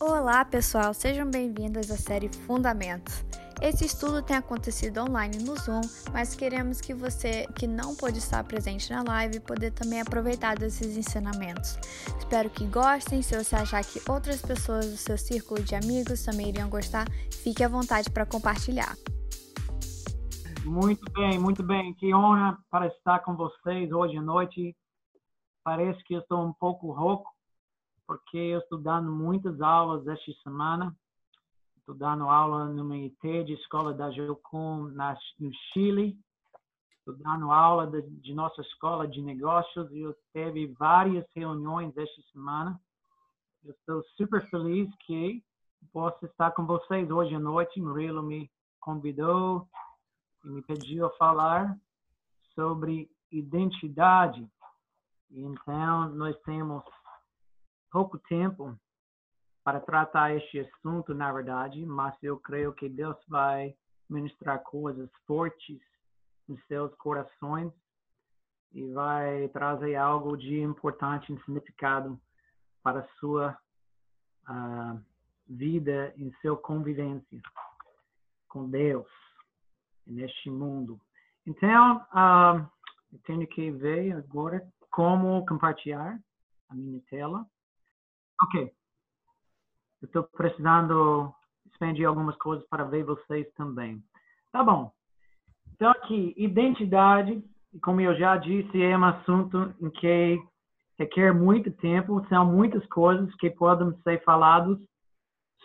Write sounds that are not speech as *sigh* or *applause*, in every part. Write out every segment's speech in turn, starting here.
Olá, pessoal, sejam bem-vindos à série Fundamentos. Esse estudo tem acontecido online no Zoom, mas queremos que você que não pôde estar presente na live poder também aproveitar desses ensinamentos. Espero que gostem. Se você achar que outras pessoas do seu círculo de amigos também iriam gostar, fique à vontade para compartilhar. Muito bem, muito bem. Que honra para estar com vocês hoje à noite. Parece que eu estou um pouco rouco, porque eu estou dando muitas aulas esta semana. Estou dando aula numa IT de escola da Geocom no Chile. Estou dando aula de, de, nossa escola de negócios e eu teve várias reuniões esta semana. Eu estou super feliz que posso estar com vocês hoje à noite. Murilo me convidou e me pediu a falar sobre identidade. Então, nós temos pouco tempo para tratar este assunto, na verdade, mas eu creio que Deus vai ministrar coisas fortes nos seus corações e vai trazer algo de importante e significado para a sua uh, vida em sua convivência com Deus neste mundo. Então, uh, eu tenho que ver agora como compartilhar a minha tela. Ok. Estou precisando expandir algumas coisas para ver vocês também. Tá bom. Então, aqui, identidade, como eu já disse, é um assunto em que requer muito tempo, são muitas coisas que podem ser faladas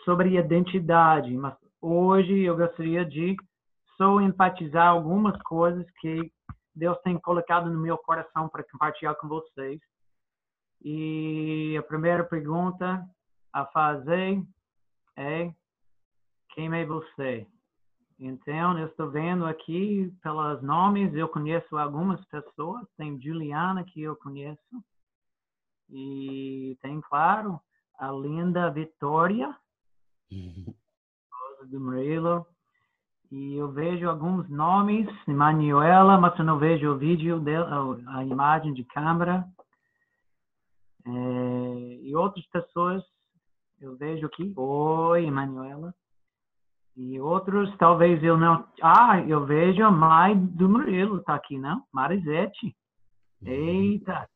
sobre identidade, mas hoje eu gostaria de só enfatizar algumas coisas que Deus tem colocado no meu coração para compartilhar com vocês. E a primeira pergunta a fazer é: quem é você? Então, eu estou vendo aqui pelos nomes, eu conheço algumas pessoas. Tem Juliana, que eu conheço. E tem, claro, a linda Vitória, esposa do Murilo. E eu vejo alguns nomes, Manuela, mas eu não vejo o vídeo dela, a imagem de câmera. É, e outras pessoas, eu vejo aqui, oi, Emanuela. E outros, talvez eu não. Ah, eu vejo a mãe do Murilo, tá aqui, não? Marisete. Eita,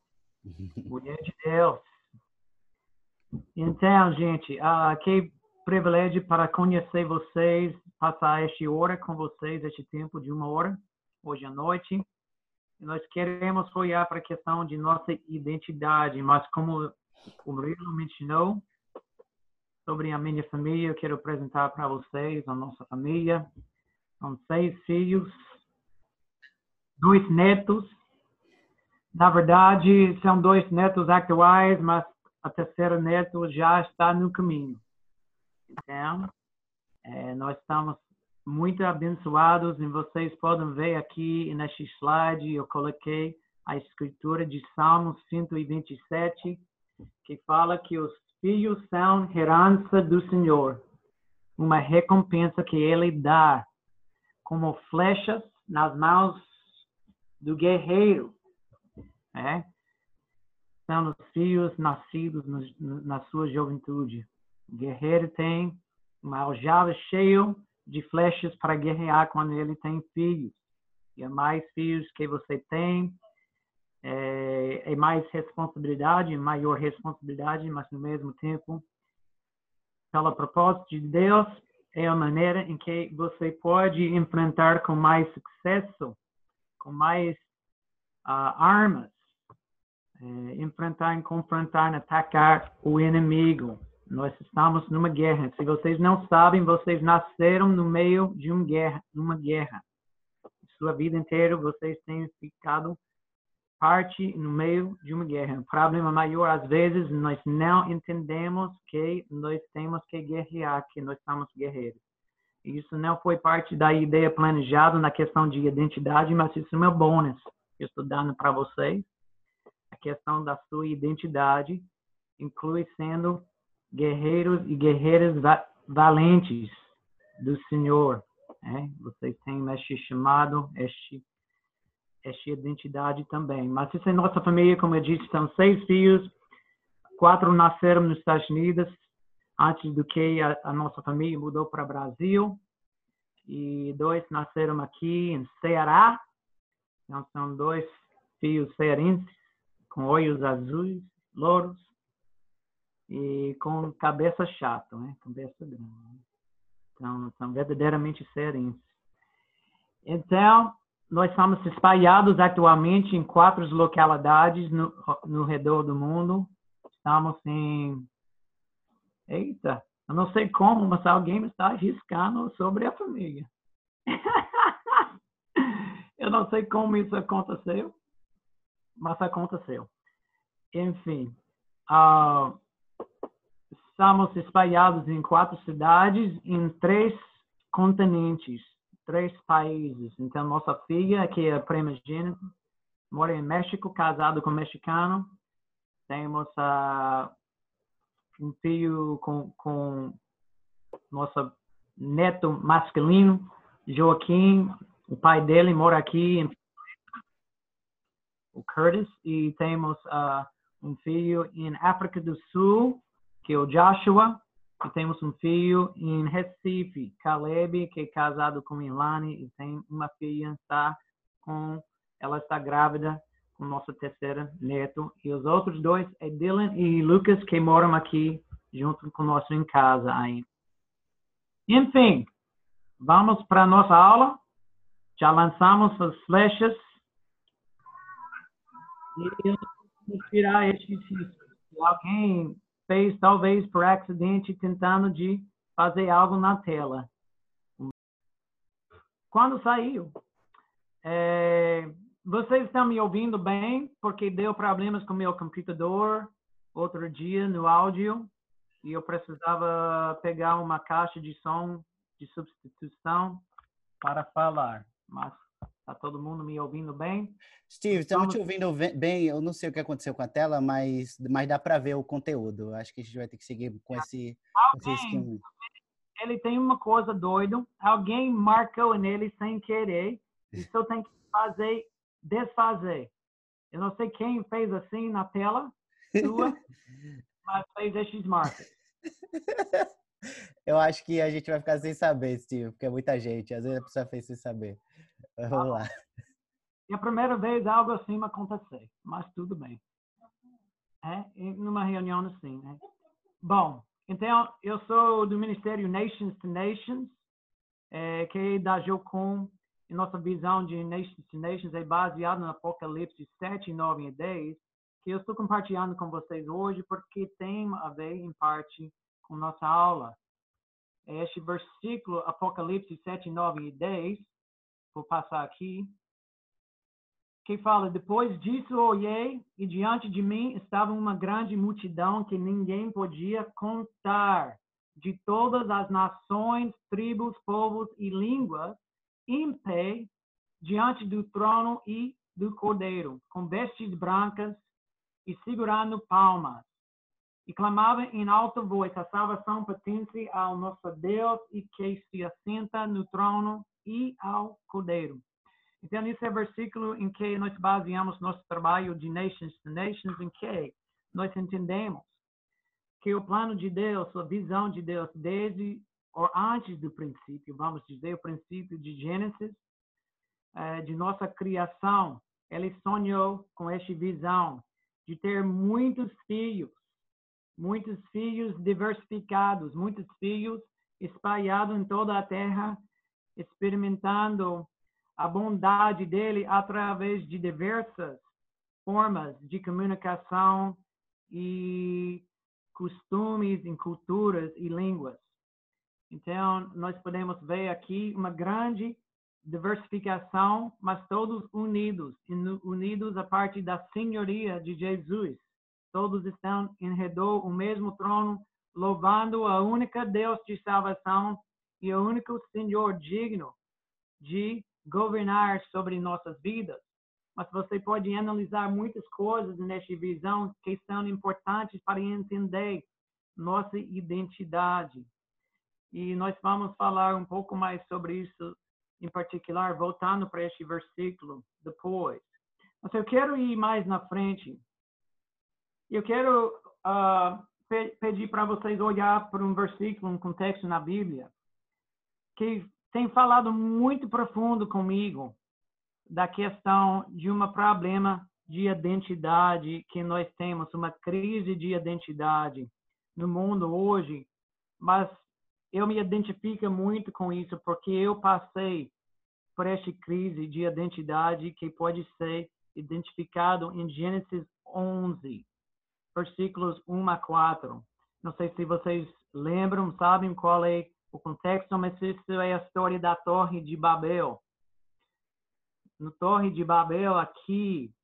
mulher de Deus. Então, gente, ah, que privilégio para conhecer vocês, passar esta hora com vocês, este tempo de uma hora, hoje à noite nós queremos olhar para a questão de nossa identidade, mas como o Murilo mencionou sobre a minha família, eu quero apresentar para vocês a nossa família. São seis filhos, dois netos. Na verdade, são dois netos atuais, mas a terceira neto já está no caminho. Então, é, nós estamos muito abençoados e vocês podem ver aqui neste slide eu coloquei a escritura de Salmos 127 que fala que os filhos são herança do Senhor, uma recompensa que ele dá como flechas nas mãos do guerreiro, né? São os filhos nascidos no, na sua juventude. O guerreiro tem uma aljava cheia de flechas para guerrear quando ele tem filhos. E é mais filhos que você tem, é, é mais responsabilidade, maior responsabilidade, mas no mesmo tempo, pela propósito de Deus, é a maneira em que você pode enfrentar com mais sucesso, com mais uh, armas, é, enfrentar, confrontar, atacar o inimigo. Nós estamos numa guerra. Se vocês não sabem, vocês nasceram no meio de uma guerra, numa guerra. Sua vida inteira vocês têm ficado parte no meio de uma guerra. O problema maior às vezes nós não entendemos que nós temos que guerrear, que nós somos guerreiros. Isso não foi parte da ideia planejada na questão de identidade, mas isso é meu bônus eu estou dando para vocês. A questão da sua identidade inclui sendo guerreiros e guerreiras valentes do Senhor. Né? Vocês têm este chamado, este, esta identidade também. Mas isso é nossa família, como eu disse, são seis filhos, quatro nasceram nos Estados Unidos, antes do que a, a nossa família mudou para o Brasil. E dois nasceram aqui em Ceará. Então, são dois filhos cearenses com olhos azuis, louros e com cabeça chata, né? Cabeça grande. Então, são verdadeiramente cearenses. Então, nós estamos espalhados atualmente em quatro localidades no, no redor do mundo. Estamos em. Eita, eu não sei como, mas alguém está arriscando sobre a família. *laughs* eu não sei como isso aconteceu, mas aconteceu. Enfim, uh, estamos espalhados em quatro cidades, em três continentes três países. Então, nossa filha, que é primogênita, mora em México, casado com um mexicano. Temos uh, um filho com, com nosso neto masculino, Joaquim. O pai dele mora aqui em o Curtis. E temos uh, um filho em África do Sul, que é o Joshua e temos um filho em Recife, Caleb, que é casado com Milani e tem uma filha, está com, ela está grávida com nosso terceiro neto. E os outros dois é Dylan e Lucas, que moram aqui junto conosco em casa ainda. Enfim, vamos para nossa aula. Já lançamos as flechas. E eu vou tirar este Se alguém fez talvez por acidente tentando de fazer algo na tela. Quando saiu, é, vocês estão me ouvindo bem? Porque deu problemas com meu computador outro dia no áudio e eu precisava pegar uma caixa de som de substituição para falar. Mas Tá todo mundo me ouvindo bem? Steve, estamos te ouvindo bem. Eu não sei o que aconteceu com a tela, mas, mas dá para ver o conteúdo. Acho que a gente vai ter que seguir com esse, Alguém, esse esquema. Ele tem uma coisa doida. Alguém marcou nele sem querer. Isso eu tenho que fazer, desfazer. Eu não sei quem fez assim na tela sua, *laughs* mas fez esses marcos. Eu acho que a gente vai ficar sem saber, Steve, porque é muita gente. Às vezes a pessoa fez sem saber. Vamos lá. É a primeira vez algo assim acontecer, mas tudo bem. É, numa reunião assim, né? Bom, então eu sou do Ministério Nations to Nations, é, que é da Jocum, e nossa visão de Nations to Nations é baseada no Apocalipse 7, 9 e 10, que eu estou compartilhando com vocês hoje porque tem a ver, em parte, com nossa aula. Este versículo, Apocalipse 7, 9 e 10, vou passar aqui, que fala: Depois disso olhei, e diante de mim estava uma grande multidão que ninguém podia contar, de todas as nações, tribos, povos e línguas, em pé, diante do trono e do cordeiro, com vestes brancas e segurando palmas. E clamavam em alta voz: A salvação pertence ao nosso Deus e que se assenta no trono e ao Cordeiro. Então, esse é o versículo em que nós baseamos nosso trabalho de Nations to Nations, em que nós entendemos que o plano de Deus, a visão de Deus, desde ou antes do princípio, vamos dizer, o princípio de Gênesis, eh, de nossa criação, ele sonhou com esta visão de ter muitos filhos, muitos filhos diversificados, muitos filhos espalhados em toda a terra, experimentando a bondade dele através de diversas formas de comunicação e costumes em culturas e línguas. Então, nós podemos ver aqui uma grande diversificação, mas todos unidos, unidos a partir da senhoria de Jesus. Todos estão em redor o mesmo trono, louvando a única Deus de salvação e o único Senhor digno de governar sobre nossas vidas. Mas você pode analisar muitas coisas nesta visão que são importantes para entender nossa identidade. E nós vamos falar um pouco mais sobre isso, em particular, voltando para este versículo depois. Mas eu quero ir mais na frente. Eu quero uh, pedir para vocês olhar para um versículo, um contexto na Bíblia, que tem falado muito profundo comigo da questão de um problema de identidade que nós temos, uma crise de identidade no mundo hoje, mas eu me identifico muito com isso porque eu passei por esta crise de identidade que pode ser identificado em Gênesis 11, versículos 1 a 4. Não sei se vocês lembram, sabem qual é o contexto, mas isso é a história da Torre de Babel. No Torre de Babel, aqui,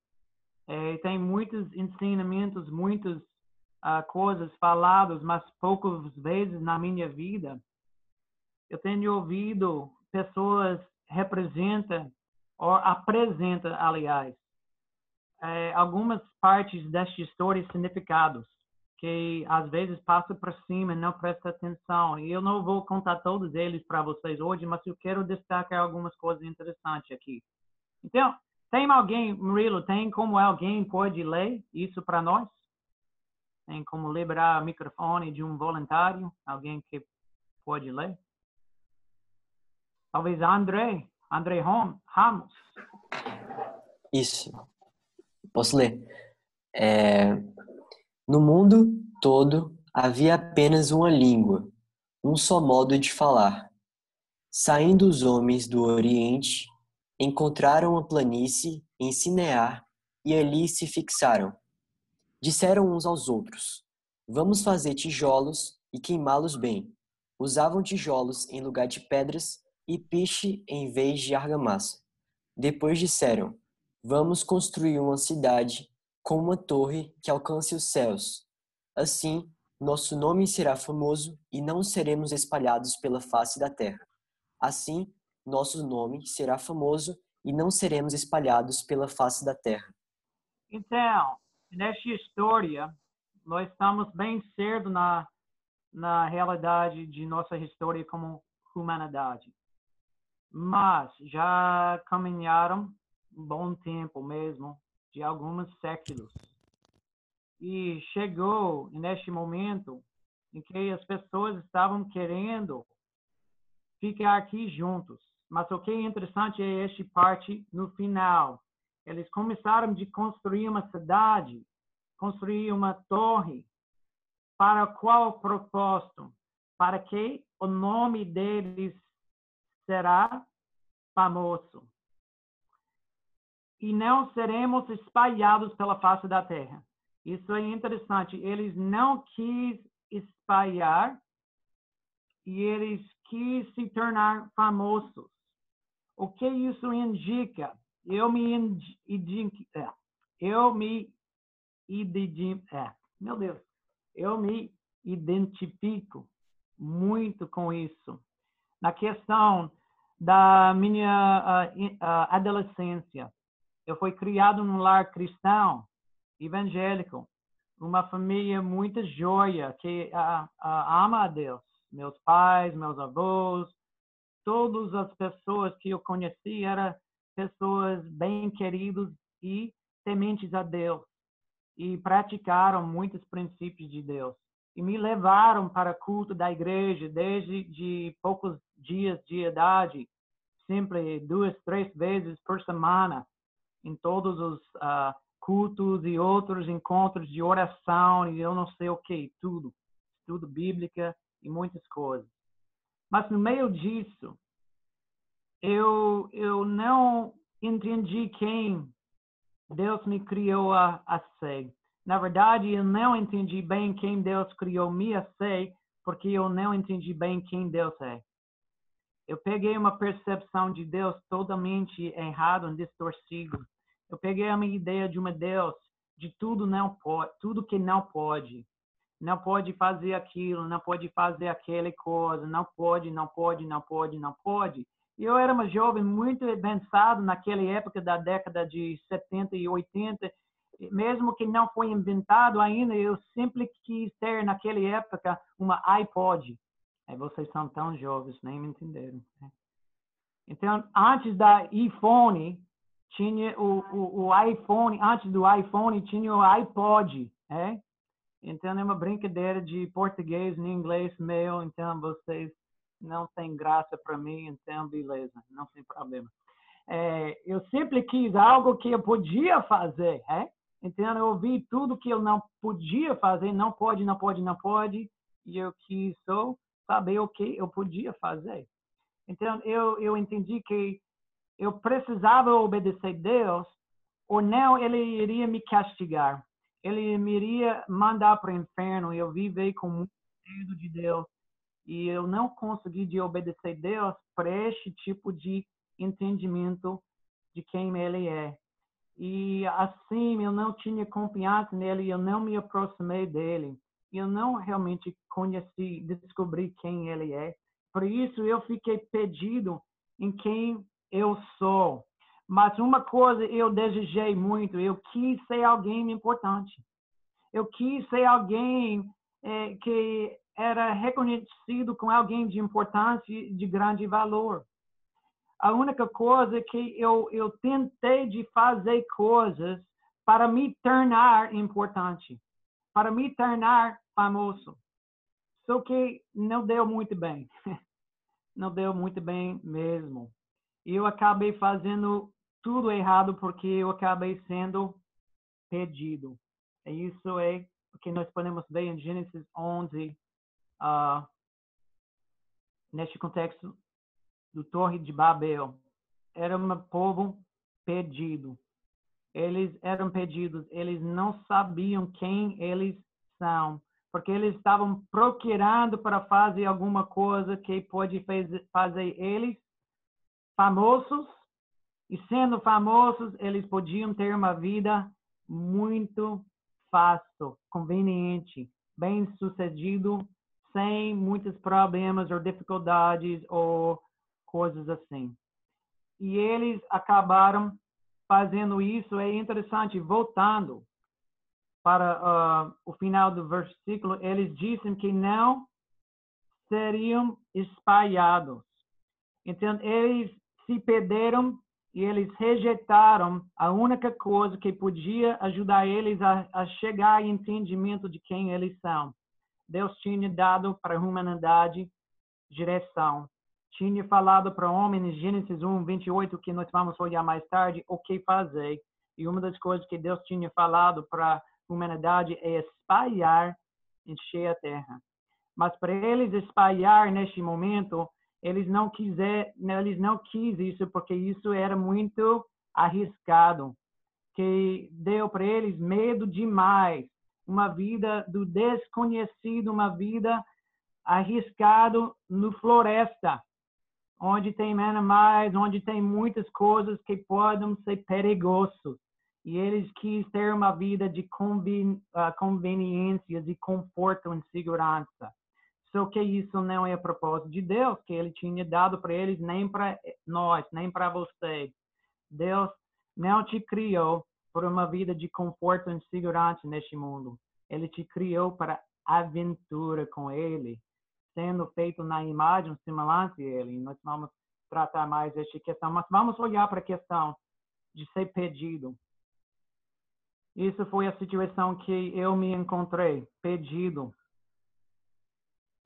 é, tem muitos ensinamentos, muitas uh, coisas faladas, mas poucas vezes na minha vida eu tenho ouvido pessoas representam ou apresentam, aliás, é, algumas partes desta história significados que às vezes passa por cima e não presta atenção. E eu não vou contar todos eles para vocês hoje, mas eu quero destacar algumas coisas interessantes aqui. Então, tem alguém, Murilo, tem como alguém pode ler isso para nós? Tem como liberar o microfone de um voluntário? Alguém que pode ler? Talvez André, André Ramos. Isso. Posso ler? É... No mundo todo havia apenas uma língua, um só modo de falar. Saindo os homens do Oriente, encontraram a planície em Sinear e ali se fixaram. Disseram uns aos outros: Vamos fazer tijolos e queimá-los bem. Usavam tijolos em lugar de pedras e piche em vez de argamassa. Depois disseram: Vamos construir uma cidade com uma torre que alcance os céus. Assim, nosso nome será famoso e não seremos espalhados pela face da terra. Assim, nosso nome será famoso e não seremos espalhados pela face da terra. Então, nesta história, nós estamos bem cedo na, na realidade de nossa história como humanidade. Mas já caminharam um bom tempo mesmo, de alguns séculos. E chegou neste momento em que as pessoas estavam querendo ficar aqui juntos. Mas o que é interessante é esta parte no final. Eles começaram de construir uma cidade, construir uma torre. Para qual propósito? Para que o nome deles será famoso. E não seremos espalhados pela face da terra. Isso é interessante. Eles não quis espalhar e eles quis se tornar famosos. O que isso indica? Eu me é, eu me é, meu Deus, eu me identifico muito com isso. Na questão da minha uh, uh, adolescência, eu fui criado num lar cristão, evangélico, uma família muito joia que uh, ama a Deus. Meus pais, meus avós, todas as pessoas que eu conheci eram pessoas bem queridas e tementes a Deus e praticaram muitos princípios de Deus e me levaram para o culto da igreja desde de poucos dias de idade, sempre duas, três vezes por semana, em todos os uh, cultos e outros encontros de oração e eu não sei o que, tudo, estudo bíblica e muitas coisas. Mas no meio disso, eu, eu não entendi quem Deus me criou a, a ser. Na verdade, eu não entendi bem quem Deus criou me a ser, porque eu não entendi bem quem Deus é. Eu peguei uma percepção de Deus totalmente errado, distorcido. Eu peguei a minha ideia de uma Deus de tudo não pode, tudo que não pode não pode fazer aquilo, não pode fazer aquela coisa, não pode, não pode, não pode, não pode. E eu era uma jovem muito pensado naquela época da década de 70 e 80, mesmo que não foi inventado ainda, eu sempre quis ter naquela época uma iPod. Aí vocês são tão jovens, nem me entenderam. Né? Então, antes da iPhone, tinha o, o, o, iPhone, antes do iPhone tinha o iPod, né? Então é uma brincadeira de português e inglês meu, então vocês não têm graça para mim, então beleza, não tem problema. É, eu sempre quis algo que eu podia fazer, é? Então eu ouvi tudo que eu não podia fazer, não pode, não pode, não pode, e eu quis só saber o que eu podia fazer. Então eu eu entendi que eu precisava obedecer Deus, ou não ele iria me castigar ele me iria mandar para o inferno eu vivi com muito medo de Deus e eu não consegui de obedecer Deus para este tipo de entendimento de quem ele é. E assim eu não tinha confiança nele, eu não me aproximei dele. Eu não realmente conheci, descobri quem ele é. Por isso eu fiquei perdido em quem eu sou. Mas uma coisa eu desejei muito, eu quis ser alguém importante. Eu quis ser alguém é, que era reconhecido como alguém de importância, de grande valor. A única coisa é que eu, eu tentei de fazer coisas para me tornar importante, para me tornar famoso. Só que não deu muito bem. *laughs* Não deu muito bem mesmo. Eu acabei fazendo tudo errado porque eu acabei sendo pedido. E isso é o que nós podemos ver em Gênesis 11, uh, ah, neste contexto do Torre de Babel. Era um povo pedido. Eles eram pedidos, eles não sabiam quem eles são, porque eles estavam procurando para fazer alguma coisa que pode fazer eles famosos e sendo famosos, eles podiam ter uma vida muito fácil, conveniente, bem sucedido, sem muitos problemas ou dificuldades ou coisas assim. E eles acabaram fazendo isso. É interessante, voltando para uh, o final do versículo, eles dizem que não seriam espalhados. Então, eles se perderam e eles rejeitaram a única coisa que podia ajudar eles a, a chegar ao entendimento de quem eles são. Deus tinha dado para a humanidade direção. Tinha falado para em Gênesis 1, 28, que nós vamos olhar mais tarde, o que fazer. E uma das coisas que Deus tinha falado para a humanidade é espalhar, encher a terra. Mas para eles espalhar neste momento, eles não quiser, eles não quis isso porque isso era muito arriscado, que deu para eles medo demais, uma vida do desconhecido, uma vida arriscado no floresta, onde tem animais, onde tem muitas coisas que podem ser perigosos. E eles quis ter uma vida de conven, uh, conveniência, de conforto e segurança. Só que isso não é a propósito de Deus, que ele tinha dado para eles, nem para nós, nem para você. Deus não te criou por uma vida de conforto e segurança neste mundo. Ele te criou para aventura com ele, sendo feito na imagem semelhante a ele. Nós vamos tratar mais desta questão, mas vamos olhar para a questão de ser pedido. Isso foi a situação que eu me encontrei, pedido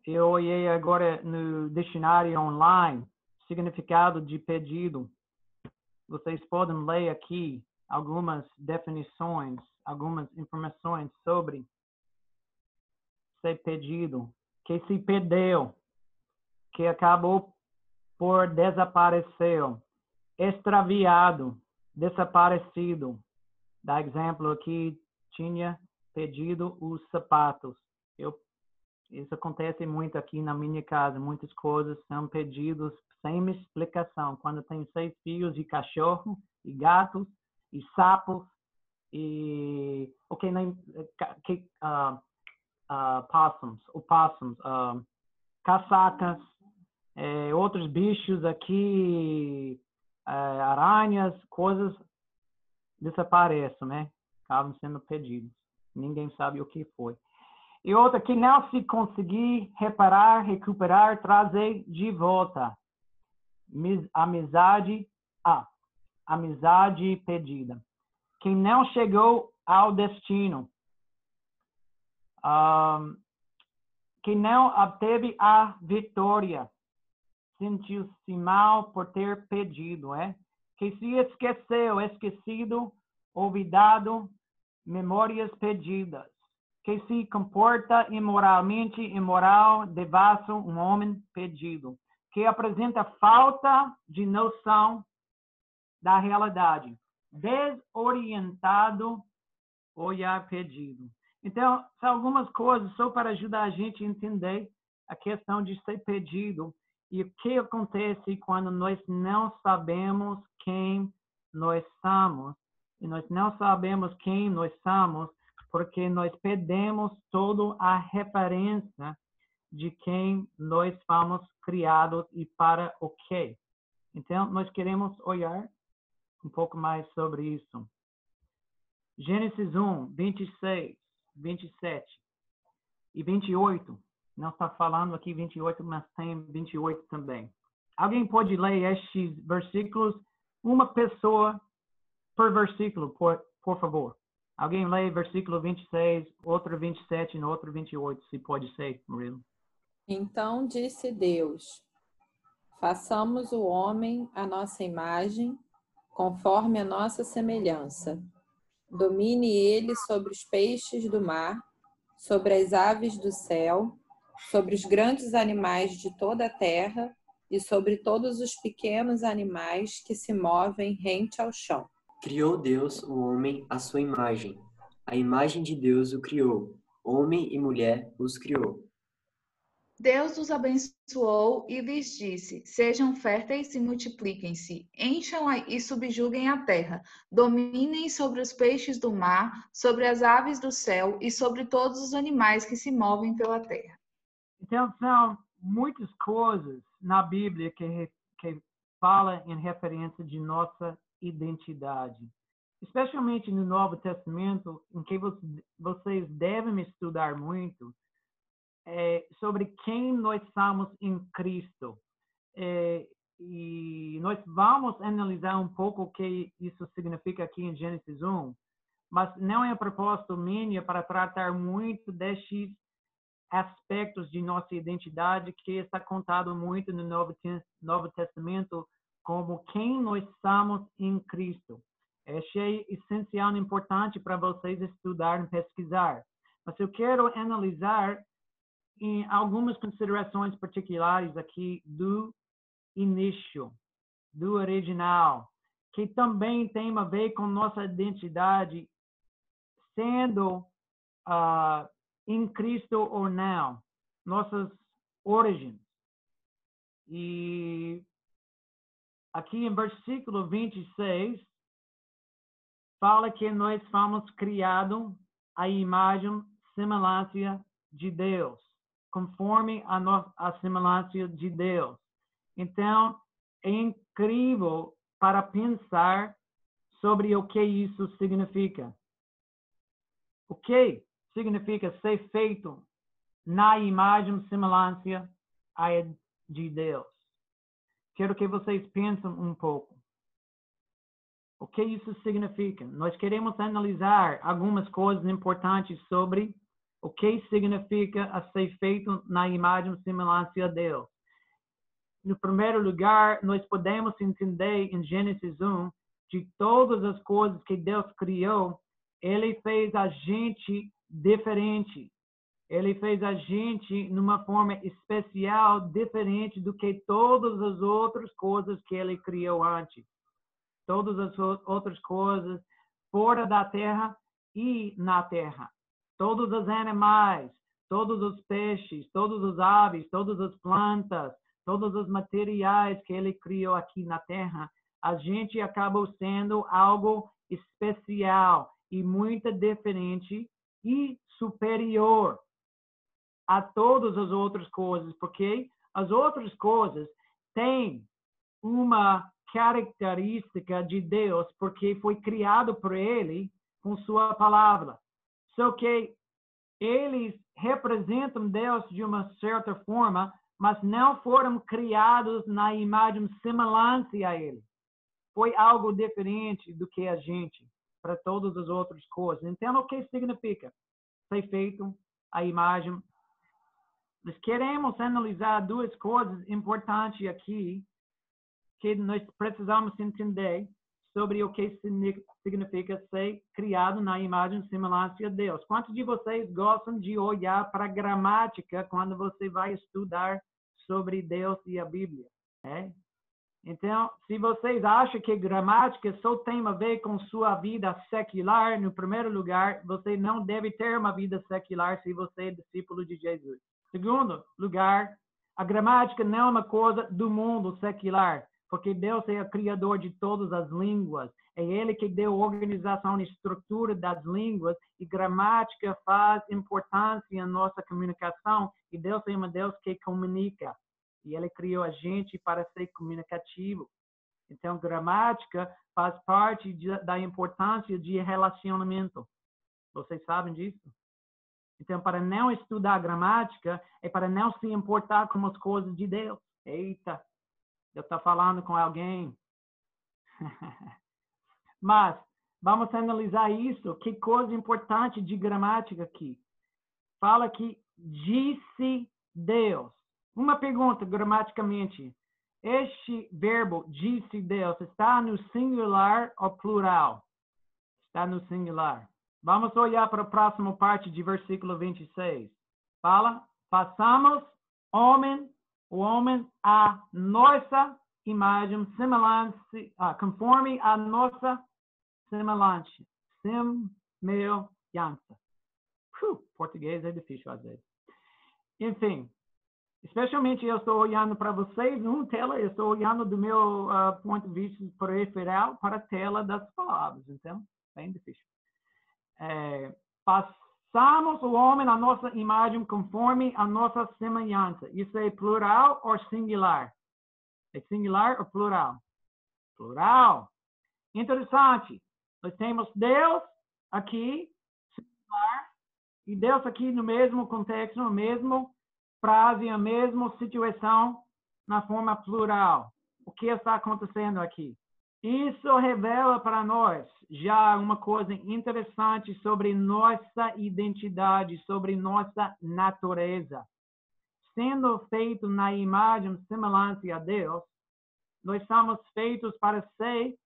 eu olhei agora no dicionário online, significado de pedido. Vocês podem ler aqui algumas definições, algumas informações sobre ser pedido, que se perdeu, que acabou por desaparecer, extraviado, desaparecido. Dá exemplo aqui, tinha pedido os sapatos. Eu isso acontece muito aqui na minha casa. Muitas coisas são pedidos sem explicação. Quando tem seis filhos de cachorro e gatos e sapos e ok nem que uh, uh, possums, opossums, uh, caçacas, eh, outros bichos aqui, eh, aranhas, coisas desaparecem, né? Acabam sendo pedidos. Ninguém sabe o que foi e outra que não se conseguir reparar, recuperar, trazer de volta. Amizade, ah, amizade pedida. Quem não chegou ao destino. Um, que não obteve a vitória, sentiu-se mal por ter pedido, é? Que se esqueceu, esquecido, olvidado, memórias pedidas. Que se comporta imoralmente, imoral, devasso, um homem pedido. Que apresenta falta de noção da realidade. Desorientado, olhar pedido. Então, são algumas coisas só para ajudar a gente a entender a questão de ser pedido e o que acontece quando nós não sabemos quem nós somos. E nós não sabemos quem nós somos porque nós perdemos toda a referência de quem nós fomos criados e para o quê. Então, nós queremos olhar um pouco mais sobre isso. Gênesis 1, 26. 27 e 28. Não está falando aqui 28, mas tem 28 também. Alguém pode ler estes versículos? Uma pessoa por versículo, por, por favor. Alguém lê versículo 26, outro 27 e outro 28, se pode ser, Murilo. Então disse Deus: Façamos o homem à nossa imagem, conforme a nossa semelhança Domine ele sobre os peixes do mar, sobre as aves do céu, sobre os grandes animais de toda a terra e sobre todos os pequenos animais que se movem rente ao chão. Criou Deus o homem à sua imagem. A imagem de Deus o criou. Homem e mulher os criou. Deus os abençoou e lhes disse: Sejam férteis e multipliquem-se, encham e subjuguem a terra, dominem sobre os peixes do mar, sobre as aves do céu e sobre todos os animais que se movem pela terra. Então, são muitas coisas na Bíblia que, que fala em referência de nossa identidade. Especialmente no Novo Testamento, em que vocês devem estudar muito, é, sobre quem nós somos em Cristo. É, e nós vamos analisar um pouco o que isso significa aqui em Gênesis 1, mas não é a propósito minha para tratar muito destes aspectos de nossa identidade que está contado muito no Novo, Novo Testamento como quem nós somos em Cristo. Achei essencial e importante para vocês estudarem, pesquisar. Mas eu quero analisar em algumas considerações particulares aqui do início, do original, que também tem a ver com nossa identidade, sendo uh, em Cristo ou não, nossas origens. E aqui em versículo 26, fala que nós fomos criados à imagem semelhança de Deus conforme a, nossa, semelhança de Deus. Então, é incrível para pensar sobre o que isso significa. O que significa ser feito na imagem e semelhança de Deus? Quero que vocês pensem um pouco. O que isso significa? Nós queremos analisar algumas coisas importantes sobre o que significa a ser feito na imagem e semelhança de Deus. No primeiro lugar, nós podemos entender em Gênesis 1 de todas as coisas que Deus criou, ele fez a gente diferente. Ele fez a gente numa forma especial, diferente do que todas as outras coisas que ele criou antes. Todas as outras coisas fora da terra e na terra todos os animais, todos os peixes, todos os aves, todas as plantas, todos os materiais que ele criou aqui na Terra, a gente acabou sendo algo especial e muito diferente e superior a todas as outras coisas, porque as outras coisas têm uma característica de Deus, porque foi criado por ele com sua palavra. Só que eles representam Deus de uma certa forma, mas não foram criados na imagem semelhante a Ele. Foi algo diferente do que a gente, para todas as outras coisas. Então, o que significa? Ser feito a imagem. Nós queremos analisar duas coisas importantes aqui que nós precisamos entender sobre o que significa ser criado na imagem e semelhança de Deus. Quantos de vocês gostam de olhar para a gramática quando você vai estudar sobre Deus e a Bíblia? É? Então, se vocês acham que gramática só tem a ver com sua vida secular, no primeiro lugar, você não deve ter uma vida secular se você é discípulo de Jesus. Segundo lugar, a gramática não é uma coisa do mundo secular, porque Deus é o criador de todas as línguas. É Ele que deu organização e estrutura das línguas e gramática faz importância em nossa comunicação e Deus é um Deus que comunica e ele criou a gente para ser comunicativo. Então, gramática faz parte de, da importância de relacionamento. Vocês sabem disso? Então, para não estudar gramática, é para não se importar com as coisas de Deus. Eita, eu estou falando com alguém. *laughs* Mas, vamos analisar isso. Que coisa importante de gramática aqui. Fala que disse Deus. Uma pergunta gramaticamente. Este verbo disse Deus está no singular ou plural? Está no singular. Vamos olhar para a próxima parte de versículo 26. Fala, façamos homem, o homem a nossa imagem, semelhante, ah, conforme a nossa semelhança. Semelhança. Português é difícil às vezes. Enfim, especialmente eu estou olhando para vocês numa tela, eu estou olhando do meu uh, ponto de vista periferial para a tela das palavras, então, bem difícil. É, passamos o homem à nossa imagem conforme a nossa semelhança. Isso é plural ou singular? É singular ou plural? Plural. Interessante. Nós temos Deus aqui, singular, e Deus aqui no mesmo contexto, no mesmo frase a mesma situação na forma plural. O que está acontecendo aqui? Isso revela para nós já uma coisa interessante sobre nossa identidade, sobre nossa natureza. Sendo feito na imagem semelhante a Deus, nós somos feitos para ser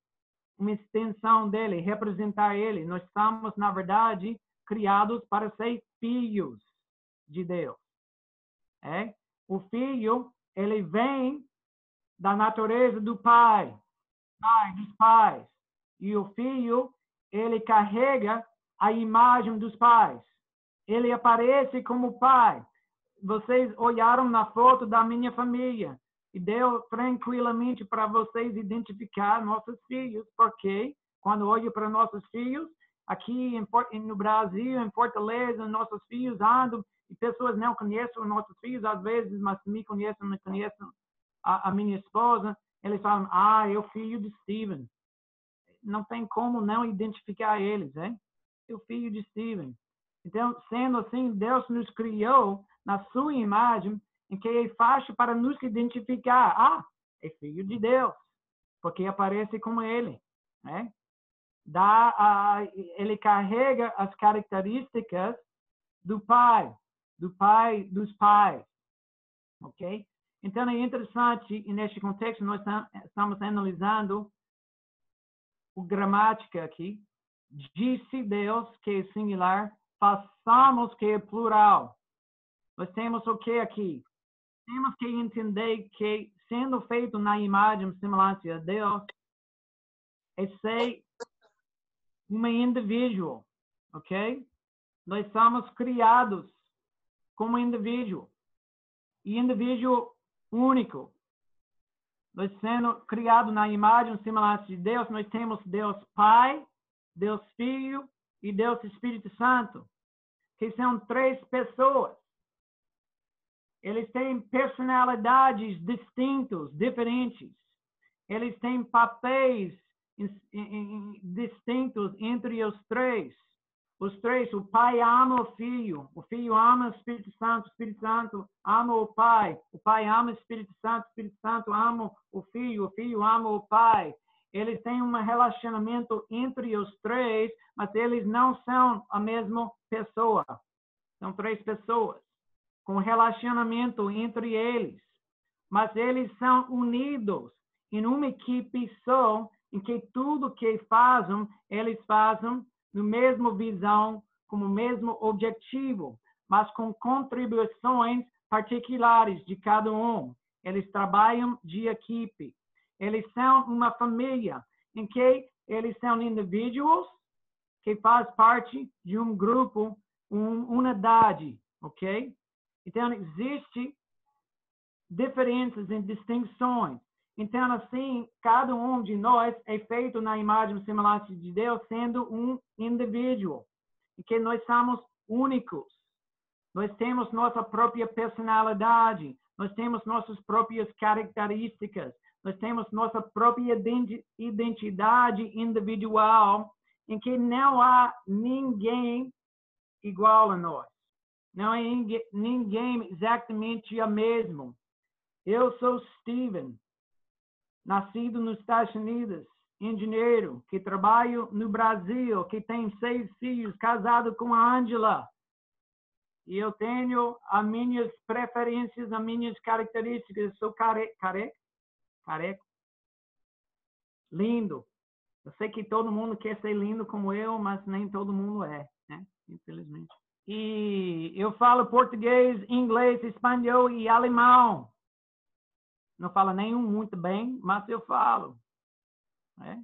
uma extensão dele, representar ele. Nós somos, na verdade, criados para ser filhos de Deus. É? O filho, ele vem da natureza do pai, pai dos pais. E o filho, ele carrega a imagem dos pais. Ele aparece como pai. Vocês olharam na foto da minha família e deu tranquilamente para vocês identificar nossos filhos, porque quando olho para nossos filhos, aqui em, no Brasil, em Fortaleza, nossos filhos andam e pessoas não conhecem os nossos filhos às vezes, mas me conhecem, me conhecem a, a minha esposa, eles falam, ah, é o filho de Steven. Não tem como não identificar eles, hein? É o filho de Steven. Então, sendo assim, Deus nos criou na sua imagem, em que é fácil para nos identificar. Ah, é filho de Deus, porque aparece como ele, né? Dá, ele carrega as características do pai do pai dos pais. Ok? Então, é interessante, neste contexto, nós estamos analisando o gramática aqui. Disse Deus, que é singular, façamos que é plural. Nós temos o que aqui? Temos que entender que, sendo feito na imagem semelhança de Deus, é ser uma indivíduo, ok? Nós somos criados como indivíduo. E indivíduo único. Nós sendo criado na imagem e semelhança de Deus, nós temos Deus Pai, Deus Filho e Deus Espírito Santo, que são três pessoas. Eles têm personalidades distintas, diferentes. Eles têm papéis distintos entre os três. Os três, o Pai ama o Filho, o Filho ama o Espírito Santo, o Espírito Santo ama o Pai, o Pai ama o Espírito Santo, o Espírito Santo ama o Filho, o Filho ama o Pai. Eles têm um relacionamento entre os três, mas eles não são a mesma pessoa. São três pessoas com relacionamento entre eles, mas eles são unidos em uma equipe só, em que tudo que fazem, eles fazem no mesmo visão, com o mesmo objetivo, mas com contribuições particulares de cada um. Eles trabalham de equipe. Eles são uma família em que eles são indivíduos que faz parte de um grupo, uma unidade, ok? Então, existe diferenças e distinções. Então, assim, cada um de nós é feito na imagem e semelhança de Deus, sendo um indivíduo, e que nós somos únicos. Nós temos nossa própria personalidade, nós temos nossas próprias características, nós temos nossa própria identidade individual, em que não há ninguém igual a nós. Não há ninguém exatamente o mesmo. Eu sou Steven, nascido nos Estados Unidos, engenheiro, que trabalho no Brasil, que tem seis filhos, casado com a Angela. E eu tenho as minhas preferências, as minhas características. Eu sou careca, careca, careca. Lindo. Eu sei que todo mundo quer ser lindo como eu, mas nem todo mundo é, né? Infelizmente. E eu falo português, inglês, espanhol e alemão. Não falo nenhum muito bem, mas eu falo. Né?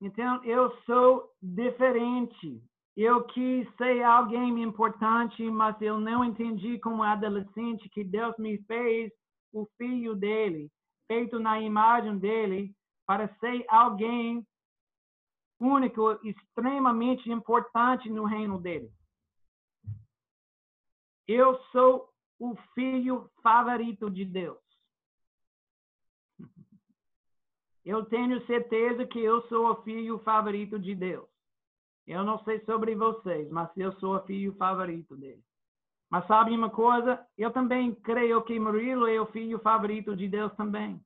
Então, eu sou diferente. Eu quis ser alguém importante, mas eu não entendi como adolescente que Deus me fez o filho dele, feito na imagem dele, para ser alguém único, extremamente importante no reino dele. Eu sou o filho favorito de Deus. Eu tenho certeza que eu sou o filho favorito de Deus. Eu não sei sobre vocês, mas eu sou o filho favorito dele. Mas sabe uma coisa? Eu também creio que Murilo é o filho favorito de Deus também.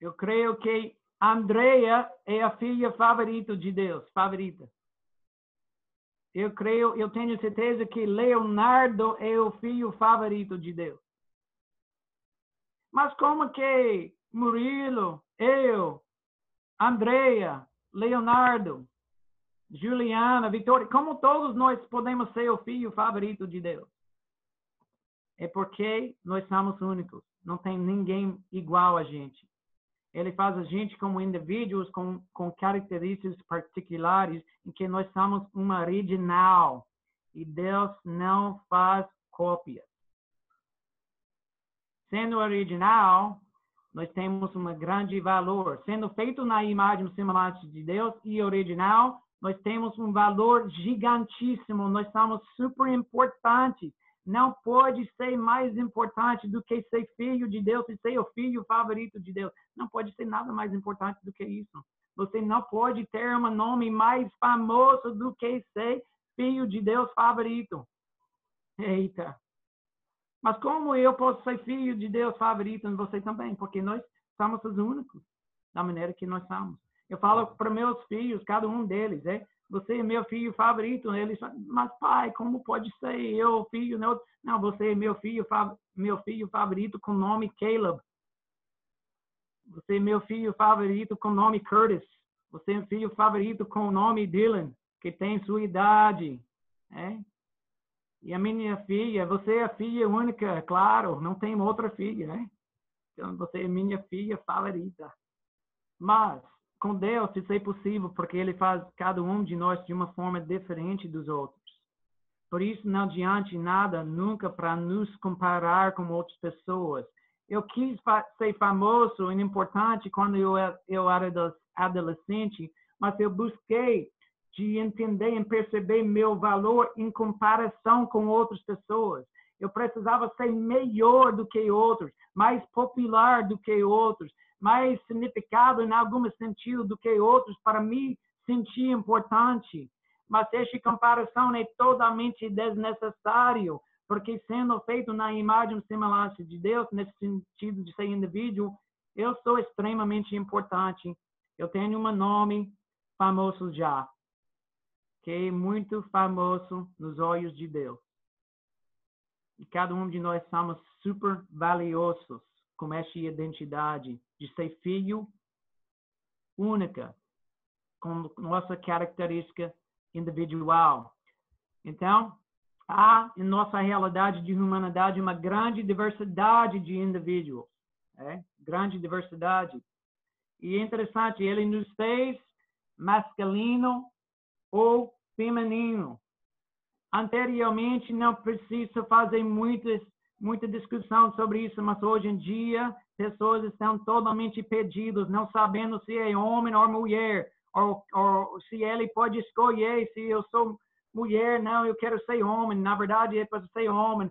Eu creio que Andrea é a filha favorita de Deus, favorita. Eu creio, eu tenho certeza que Leonardo é o filho favorito de Deus. Mas como que Murilo, eu, Andrea, Leonardo, Juliana, Vitória, como todos nós podemos ser o filho favorito de Deus? É porque nós somos únicos. Não tem ninguém igual a gente. Ele faz a gente como indivíduos com, com características particulares em que nós somos uma original. E Deus não faz cópias. Sendo original, nós temos um grande valor. Sendo feito na imagem semelhante de Deus e original, nós temos um valor gigantíssimo. Nós somos super importantes não pode ser mais importante do que ser filho de Deus e ser o filho favorito de Deus. Não pode ser nada mais importante do que isso. Você não pode ter um nome mais famoso do que ser filho de Deus favorito. Eita. Mas como eu posso ser filho de Deus favorito e você também? Porque nós somos os únicos da maneira que nós somos. Eu falo para meus filhos, cada um deles, é, você é meu filho favorito. Ele mas pai, como pode ser eu, filho? Não, não você é meu filho, meu filho favorito com o nome Caleb. Você é meu filho favorito com o nome Curtis. Você é filho favorito com o nome Dylan, que tem sua idade. É? E a minha filha, você é a filha única, claro, não tem outra filha, né? Então, você é minha filha favorita. Mas, com Deus isso é possível porque ele faz cada um de nós de uma forma diferente dos outros. Por isso não adianta nada nunca para nos comparar com outras pessoas. Eu quis ser famoso e importante quando eu era adolescente, mas eu busquei de entender e perceber meu valor em comparação com outras pessoas. Eu precisava ser melhor do que outros, mais popular do que outros, mais significado em algum sentido do que outros para me sentir importante. Mas essa comparação é totalmente desnecessário, porque sendo feito na imagem e semelhança de Deus, nesse sentido de ser indivíduo, eu sou extremamente importante. Eu tenho um nome famoso já. Que é muito famoso nos olhos de Deus. E cada um de nós somos super valiosos com essa identidade de ser filho única, com nossa característica individual. Então, há em nossa realidade de humanidade uma grande diversidade de indivíduos, é? grande diversidade. E é interessante, ele nos fez masculino ou feminino. Anteriormente, não precisa fazer muitas, muita discussão sobre isso, mas hoje em dia, pessoas estão totalmente perdidas, não sabendo se é homem ou mulher, ou, ou se ele pode escolher se eu sou mulher, não, eu quero ser homem, na verdade é para ser homem.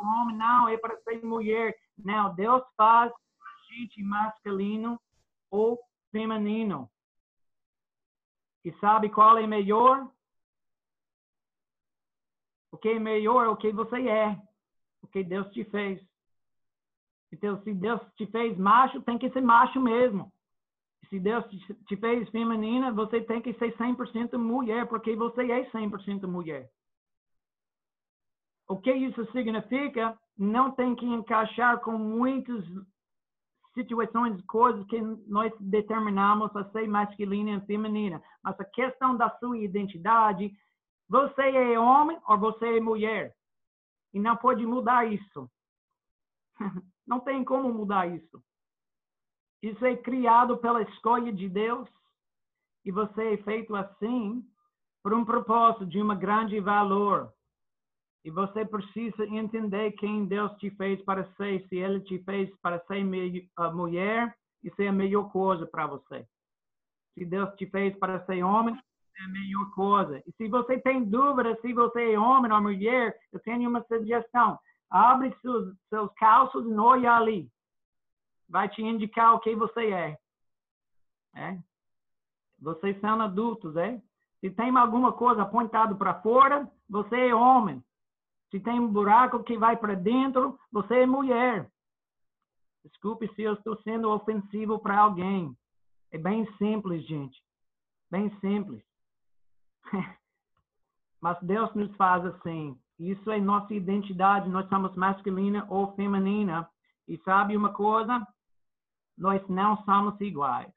homem, não, é para ser mulher. Não, Deus faz a gente masculino ou feminino. E sabe qual é melhor? O que é melhor é o que você é, o que Deus te fez. Então, se Deus te fez macho, tem que ser macho mesmo. Se Deus te fez feminina, você tem que ser 100% mulher, porque você é 100% mulher. O que isso significa? Não tem que encaixar com muitas situações, coisas que nós determinamos a ser masculina e feminina. Mas a questão da sua identidade, você é homem ou você é mulher. E não pode mudar isso. *laughs* Não tem como mudar isso. Isso é criado pela escolha de Deus e você é feito assim por um propósito de um grande valor. E você precisa entender quem Deus te fez para ser. Se Ele te fez para ser mulher, isso é a melhor coisa para você. Se Deus te fez para ser homem, é a melhor coisa. E se você tem dúvida se você é homem ou mulher, eu tenho uma sugestão. Abre seus, seus calços e olha ali vai te indicar o que você é. é? Vocês são adultos, é? Se tem alguma coisa apontada para fora, você é homem. Se tem um buraco que vai para dentro, você é mulher. Desculpe se eu estou sendo ofensivo para alguém. É bem simples, gente. Bem simples. *laughs* Mas Deus nos faz assim. Isso é nossa identidade. Nós somos masculina ou feminina. E sabe uma coisa? nós não somos iguais.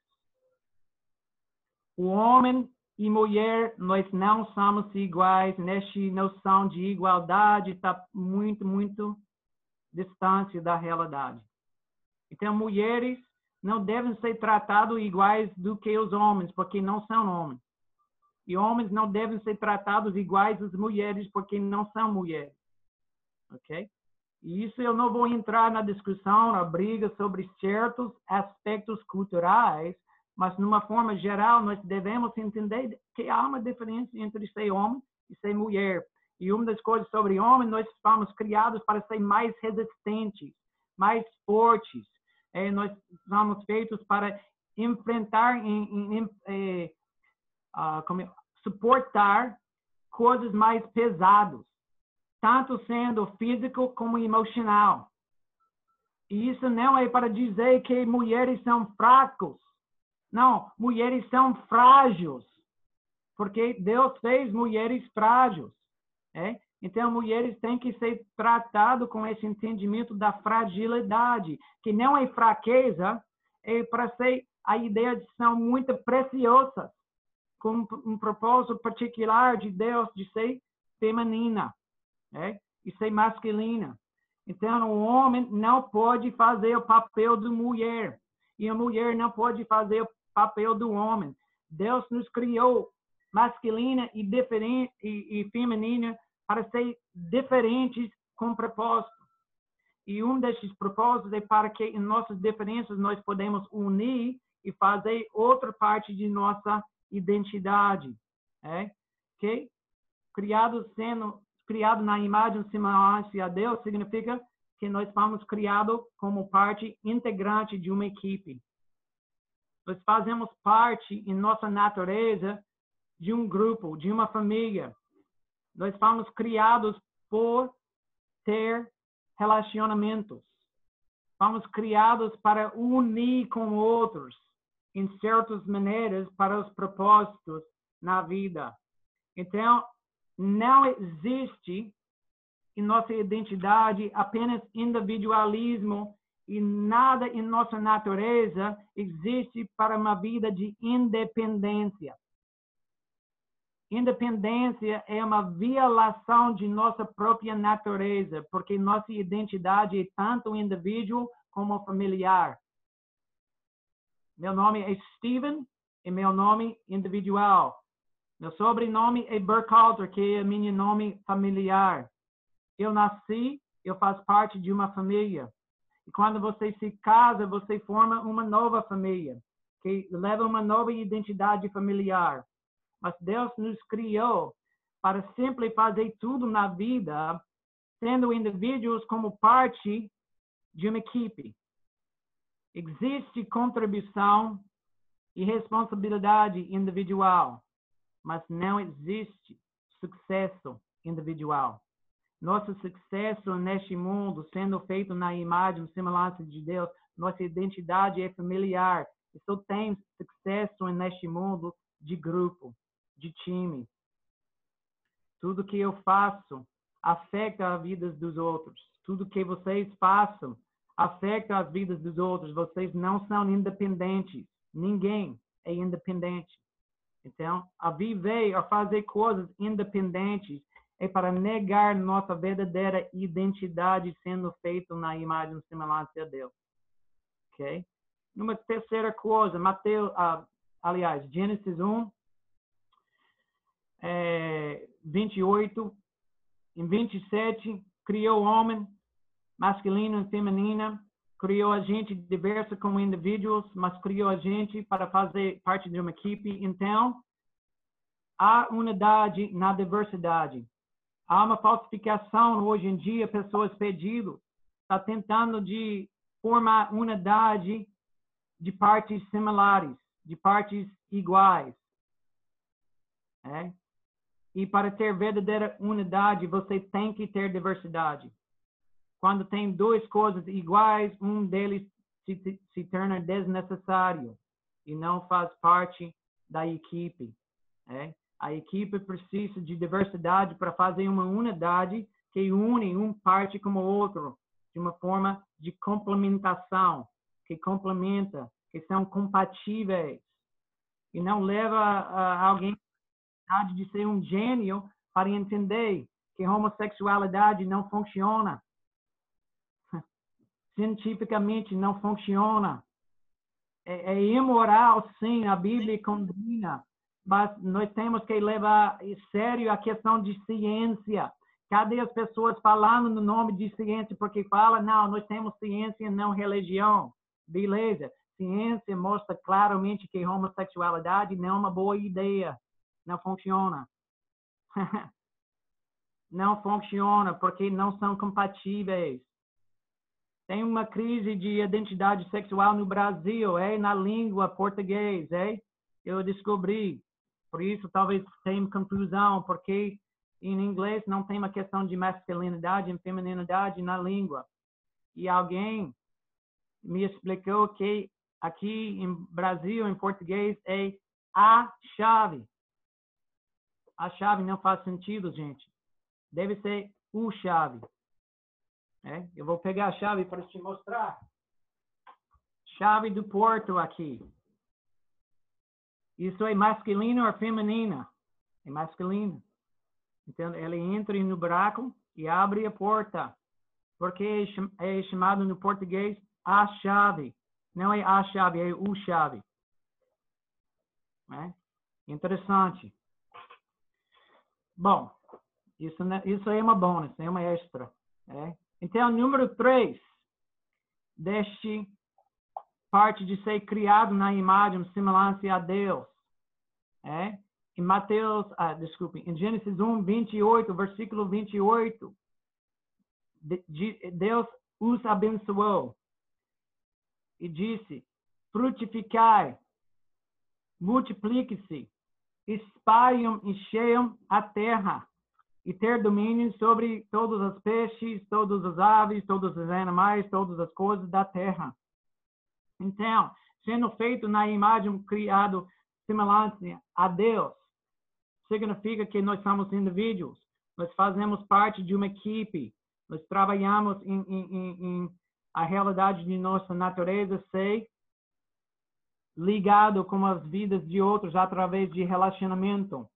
O homem e mulher, nós não somos iguais. Nesta noção de igualdade está muito, muito distante da realidade. Então, mulheres não devem ser tratadas iguais do que os homens, porque não são homens. E homens não devem ser tratados iguais às mulheres, porque não são mulheres. Ok? E isso eu não vou entrar na discussão, na briga sobre certos aspectos culturais, mas, numa forma geral, nós devemos entender que há uma diferença entre ser homem e ser mulher. E uma das coisas sobre homem, nós fomos criados para ser mais resistentes, mais fortes. É, nós somos feitos para enfrentar, em, em, em, é, uh, como, suportar coisas mais pesadas tanto sendo físico como emocional. E isso não é para dizer que mulheres são fracos. Não, mulheres são frágeis. Porque Deus fez mulheres frágeis. É? Então, mulheres têm que ser tratadas com esse entendimento da fragilidade, que não é fraqueza, é para ser a ideia de são muito preciosas, com um propósito particular de Deus de ser feminina né? e ser masculina. Então, o homem não pode fazer o papel de mulher e a mulher não pode fazer o papel do homem. Deus nos criou masculina e, diferente, e, e feminina para ser diferentes com propósito. E um desses propósitos é para que em nossas diferenças nós podemos unir e fazer outra parte de nossa identidade. É? Okay? Criados sendo criado na imagem e semelhança a Deus significa que nós fomos criados como parte integrante de uma equipe. Nós fazemos parte em nossa natureza de um grupo, de uma família. Nós fomos criados por ter relacionamentos. Fomos criados para unir com outros em certas maneiras para os propósitos na vida. Então, não existe em nossa identidade apenas individualismo e nada em nossa natureza existe para uma vida de independência. Independência é uma violação de nossa própria natureza, porque nossa identidade é tanto indivíduo como familiar. Meu nome é Steven e meu nome individual. Meu sobrenome é Burkhalter, que é meu nome familiar. Eu nasci, eu faço parte de uma família. E quando você se casa, você forma uma nova família, que leva uma nova identidade familiar mas Deus nos criou para sempre fazer tudo na vida, sendo indivíduos como parte de uma equipe. Existe contribuição e responsabilidade individual, mas não existe sucesso individual. Nosso sucesso neste mundo, sendo feito na imagem e semelhança de Deus, nossa identidade é familiar. E só tem sucesso neste mundo de grupo de time. Tudo que eu faço afeta as vidas dos outros. Tudo que vocês façam afeta as vidas dos outros. Vocês não são independentes. Ninguém é independente. Então, a viver, a fazer coisas independentes é para negar nossa verdadeira identidade sendo feito na imagem e semelhança de Deus. Ok? Uma terceira coisa, Mateus, ah, aliás, Gênesis 1, é, 28, em 27, criou o homem, masculino e feminina, criou a gente diversa como indivíduos, mas criou a gente para fazer parte de uma equipe. Então, há unidade na diversidade. Há uma falsificação hoje em dia, pessoas pedindo, está tentando de formar unidade de partes similares, de partes iguais. É? E para ter verdadeira unidade, você tem que ter diversidade. Quando tem duas coisas iguais, um deles se, se torna desnecessário e não faz parte da equipe. É? A equipe precisa de diversidade para fazer uma unidade que une um parte como o outro, de uma forma de complementação, que complementa, que são compatíveis. E não leva a alguém de ser um gênio para entender que homossexualidade não funciona. *laughs* Cientificamente não funciona. É, é imoral, sim, a Bíblia condena, mas nós temos que levar em sério a questão de ciência. Cadê as pessoas falando no nome de ciência? Porque fala, não, nós temos ciência, não religião. Beleza. Ciência mostra claramente que homossexualidade não é uma boa ideia não funciona. *laughs* não funciona porque não são compatíveis. Tem uma crise de identidade sexual no Brasil, é na língua português, é? Eu descobri. Por isso talvez tenha confusão, porque em inglês não tem uma questão de masculinidade e feminilidade na língua. E alguém me explicou que aqui em Brasil, em português, é a chave. A chave não faz sentido, gente. Deve ser o chave. É? Eu vou pegar a chave para te mostrar. Chave do porto aqui. Isso é masculino ou feminina? É masculino. Então, ele entra no buraco e abre a porta. Porque é chamado no português a chave. Não é a chave, é o chave. É? Interessante. Bom, isso, né, isso é uma bônus, é uma extra. É? Então, número três, deste parte de ser criado na imagem semelhança a Deus. É? Em Mateus, ah, desculpe, em Gênesis 1, 28, versículo 28, Deus os abençoou e disse: frutificai, multiplique-se, espalham, encheiam a terra e ter domínio sobre todos os peixes, todas as aves, todos os animais, todas as coisas da terra. Então, sendo feito na imagem criado semelhante a Deus, significa que nós somos indivíduos. Nós fazemos parte de uma equipe. Nós trabalhamos em, em, em, a realidade de nossa natureza ser ligado com as vidas de outros através de relacionamento.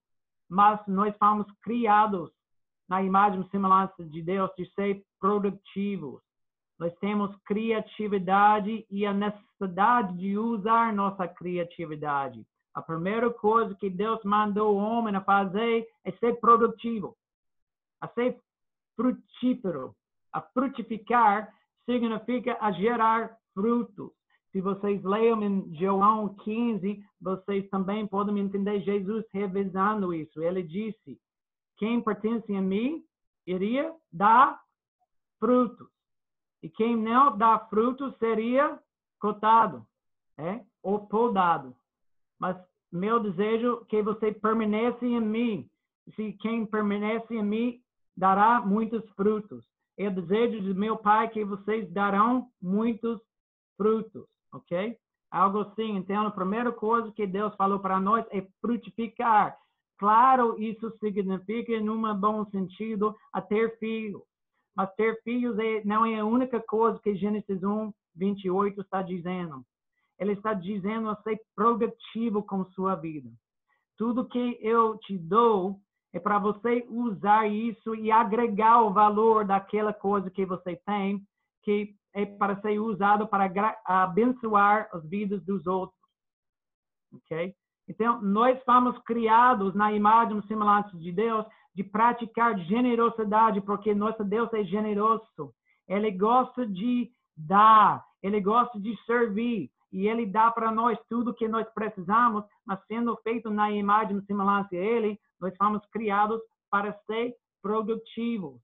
Mas nós fomos criados na imagem e semelhança de Deus de ser produtivos. Nós temos criatividade e a necessidade de usar nossa criatividade. A primeira coisa que Deus mandou o homem a fazer é ser produtivo, a ser frutífero. A frutificar significa a gerar frutos. Se vocês leiam em João 15, vocês também podem entender Jesus revisando isso. Ele disse: Quem pertence a mim iria dar frutos. E quem não dá frutos seria cotado, é? ou podado mas meu desejo é que você permaneça em mim. Se quem permanece em mim dará muitos frutos. É desejo de meu Pai que vocês darão muitos frutos, ok? Algo assim. Então, a primeira coisa que Deus falou para nós é frutificar. Claro, isso significa, num bom sentido, a ter filhos. Mas ter filhos é, não é a única coisa que Gênesis 1, 28 está dizendo ele está dizendo a ser produtivo com sua vida. Tudo que eu te dou é para você usar isso e agregar o valor daquela coisa que você tem, que é para ser usado para abençoar as vidas dos outros. Ok? Então, nós fomos criados na imagem e semelhança de Deus de praticar generosidade, porque nosso Deus é generoso. Ele gosta de dar, ele gosta de servir e ele dá para nós tudo que nós precisamos, mas sendo feito na imagem e semelhança dele, nós fomos criados para ser produtivos.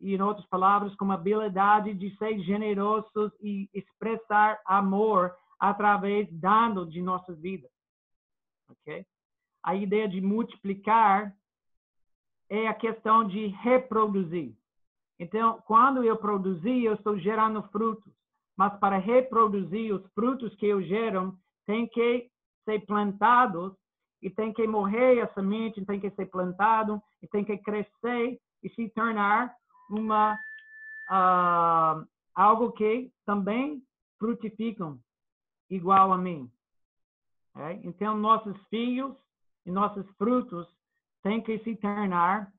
E, em outras palavras, com a habilidade de ser generosos e expressar amor através dando de nossas vidas. Ok? A ideia de multiplicar é a questão de reproduzir. Então, quando eu produzir, eu estou gerando frutos mas para reproduzir os frutos que eu gero, tem que ser plantados e tem que morrer a semente, tem que ser plantado e tem que crescer e se tornar uma uh, algo que também frutificam igual a mim. É? Então nossos filhos e nossos frutos têm que se tornar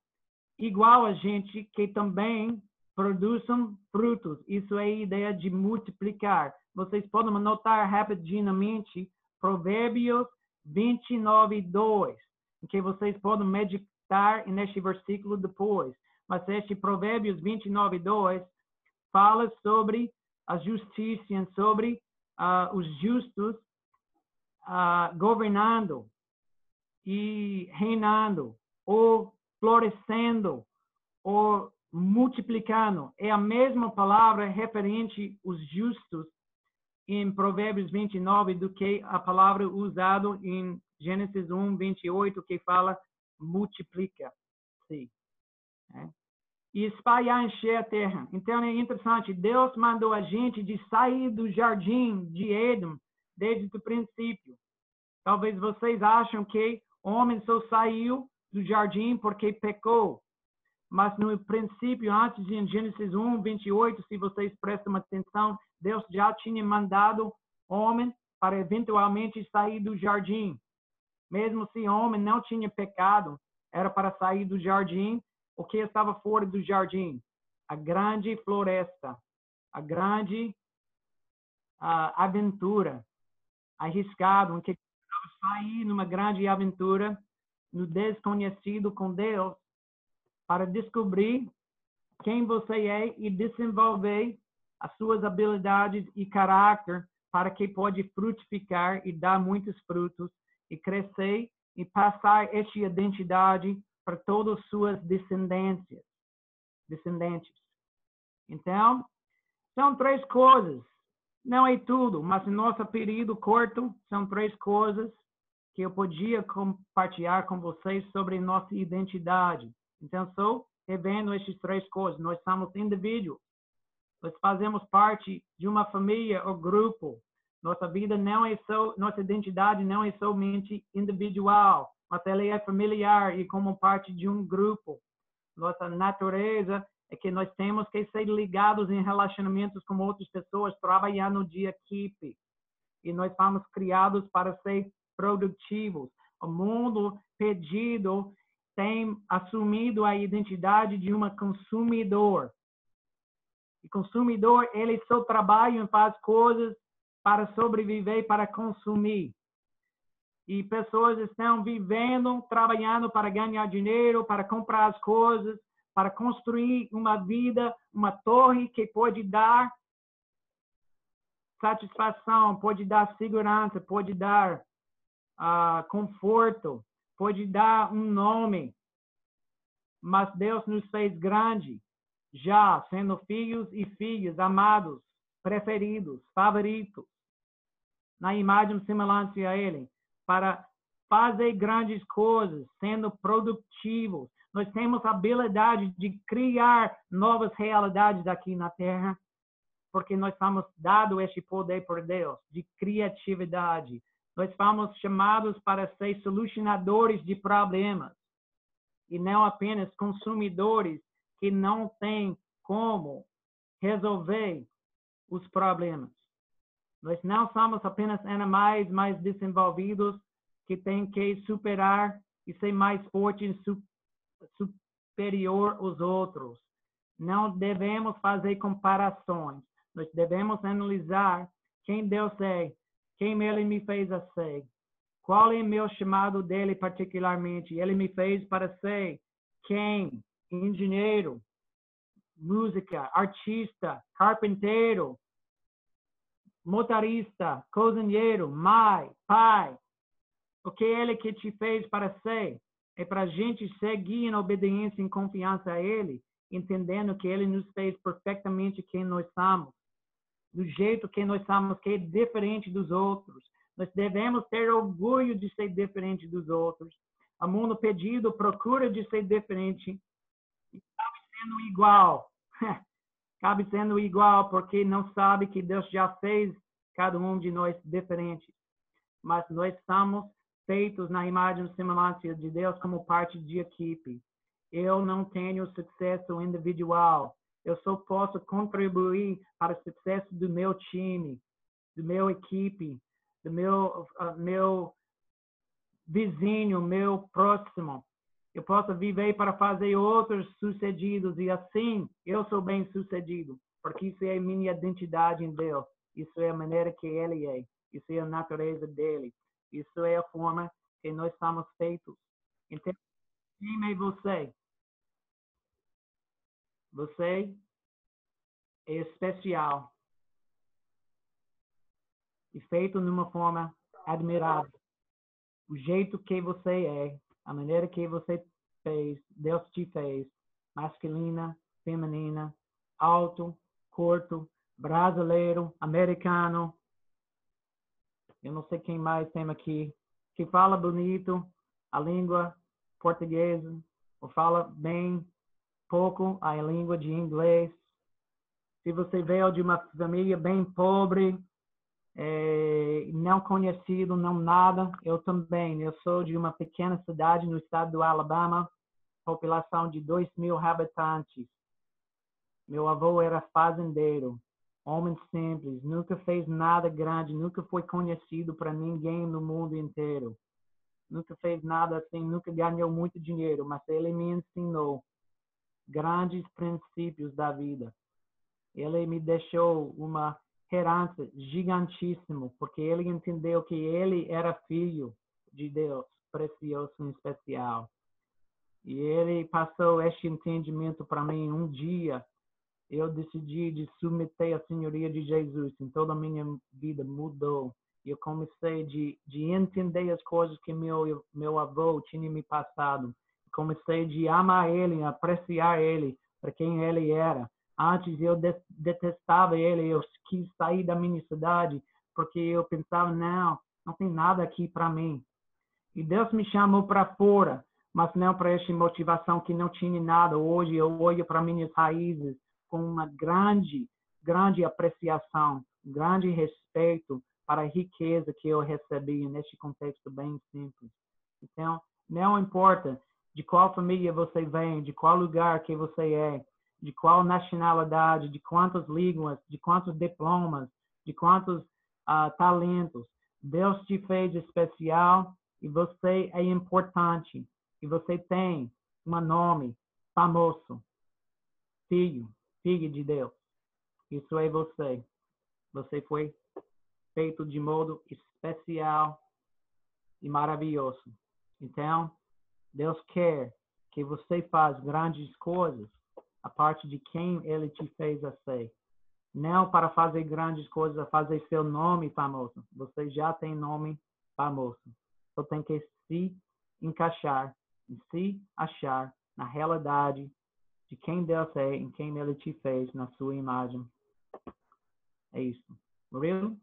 igual a gente que também produzam frutos. Isso é a ideia de multiplicar. Vocês podem anotar rapidamente Provérbios 29, 2, que vocês podem meditar neste versículo depois. Mas este Provérbios 29, 2 fala sobre a justiça, sobre uh, os justos uh, governando e reinando, ou florescendo, ou multiplicando. É a mesma palavra referente os justos em Provérbios 29 do que a palavra usada em Gênesis 1, 28, que fala multiplica. Sim. É. E espalhar, encher a terra. Então é interessante, Deus mandou a gente de sair do jardim de Éden desde o princípio. Talvez vocês acham que homem só saiu do jardim porque pecou mas no princípio, antes em Gênesis 1, 28, se vocês prestam atenção, Deus já tinha mandado homem para eventualmente sair do jardim. Mesmo se homem não tinha pecado, era para sair do jardim. O que estava fora do jardim? A grande floresta, a grande uh, aventura, arriscado, em que sair numa grande aventura no desconhecido com Deus para descobrir quem você é e desenvolver as suas habilidades e caráter para que pode frutificar e dar muitos frutos e crescer e passar esta identidade para todas as suas descendências, descendentes. Então, são três coisas. Não é tudo, mas em nosso período curto, são três coisas que eu podia compartilhar com vocês sobre nossa identidade. Então, sou revendo estas três coisas. Nós somos indivíduos. Nós fazemos parte de uma família ou grupo. Nossa vida não é só, nossa identidade não é somente individual, mas ele é familiar e como parte de um grupo. Nossa natureza é que nós temos que ser ligados em relacionamentos com outras pessoas, trabalhando de equipe. E nós fomos criados para ser produtivos. O mundo pedido tem assumido a identidade de uma consumidor. E consumidor, ele só trabalha e faz coisas para sobreviver, para consumir. E pessoas estão vivendo, trabalhando para ganhar dinheiro, para comprar as coisas, para construir uma vida, uma torre que pode dar satisfação, pode dar segurança, pode dar uh, conforto, pode dar um nome. Mas Deus nos fez grande, já sendo filhos e filhas amados, preferidos, favoritos, na imagem semelhante a Ele, para fazer grandes coisas, sendo produtivos, nós temos a habilidade de criar novas realidades aqui na Terra, porque nós fomos dado este poder por Deus de criatividade. Nós fomos chamados para ser solucionadores de problemas e não apenas consumidores que não têm como resolver os problemas. Nós não somos apenas animais mais desenvolvidos que têm que superar e ser mais fortes superior aos outros. Não devemos fazer comparações. Nós devemos analisar quem Deus é, quem Ele me fez a ser, qual é o meu chamado dele particularmente. Ele me fez para ser quem? Engenheiro, música, artista, carpinteiro, motorista, cozinheiro, mãe, pai. O que ele que te fez para ser? é para a gente seguir em obediência e confiança a Ele, entendendo que Ele nos fez perfeitamente quem nós somos, do jeito que nós somos, que é diferente dos outros. Nós devemos ter orgulho de ser diferente dos outros. O mundo pedido procura de ser diferente e acaba sendo igual. *laughs* acaba sendo igual porque não sabe que Deus já fez cada um de nós diferente. Mas nós somos feitos na imagem e semelhança de Deus como parte de equipe. Eu não tenho sucesso individual. Eu só posso contribuir para o sucesso do meu time, do meu equipe, do meu uh, meu vizinho, meu próximo. Eu posso viver para fazer outros sucedidos e assim eu sou bem sucedido, porque isso é minha identidade em Deus. Isso é a maneira que Ele é. Isso é a natureza dele. Isso é a forma que nós estamos feitos. Então, quem é você? Você é especial. E feito numa forma admirável. O jeito que você é, a maneira que você fez, Deus te fez, masculina, feminina, alto, curto, brasileiro, americano, eu não sei quem mais tem aqui, que fala bonito a língua portuguesa, ou fala bem pouco a língua de inglês. Se você veio de uma família bem pobre, é, não conhecido, não nada, eu também. Eu sou de uma pequena cidade no estado do Alabama, população de 2 mil habitantes. Meu avô era fazendeiro homem simples, nunca fez nada grande, nunca foi conhecido para ninguém no mundo inteiro. Nunca fez nada assim, nunca ganhou muito dinheiro, mas ele me ensinou grandes princípios da vida. Ele me deixou uma herança gigantíssima, porque ele entendeu que ele era filho de Deus, precioso e especial. E ele passou este entendimento para mim um dia eu decidi de submeter a senhoria de Jesus. Em toda a minha vida mudou. Eu comecei de, de entender as coisas que meu meu avô tinha me passado. Comecei de amar ele, apreciar ele para quem ele era. Antes eu detestava ele, eu quis sair da minha cidade porque eu pensava não, não tem nada aqui para mim. E Deus me chamou para fora, mas não para essa motivação que não tinha nada. Hoje eu olho para minhas raízes com uma grande, grande apreciação, grande respeito para a riqueza que eu recebi neste contexto bem simples. Então, Não importa de qual família você vem, de qual lugar que você é, de qual nacionalidade, de quantas línguas, de quantos diplomas, de quantos uh, talentos. Deus te fez especial e você é importante. E você tem um nome famoso. Filho, filho de Deus. Isso é você. Você foi feito de modo especial e maravilhoso. Então, Deus quer que você faça grandes coisas a parte de quem Ele te fez a ser. Não para fazer grandes coisas, fazer seu nome famoso. Você já tem nome famoso. Só tem que se encaixar se achar na realidade de quem Deus é, em quem Ele te fez, na sua imagem. É isso. Murilo?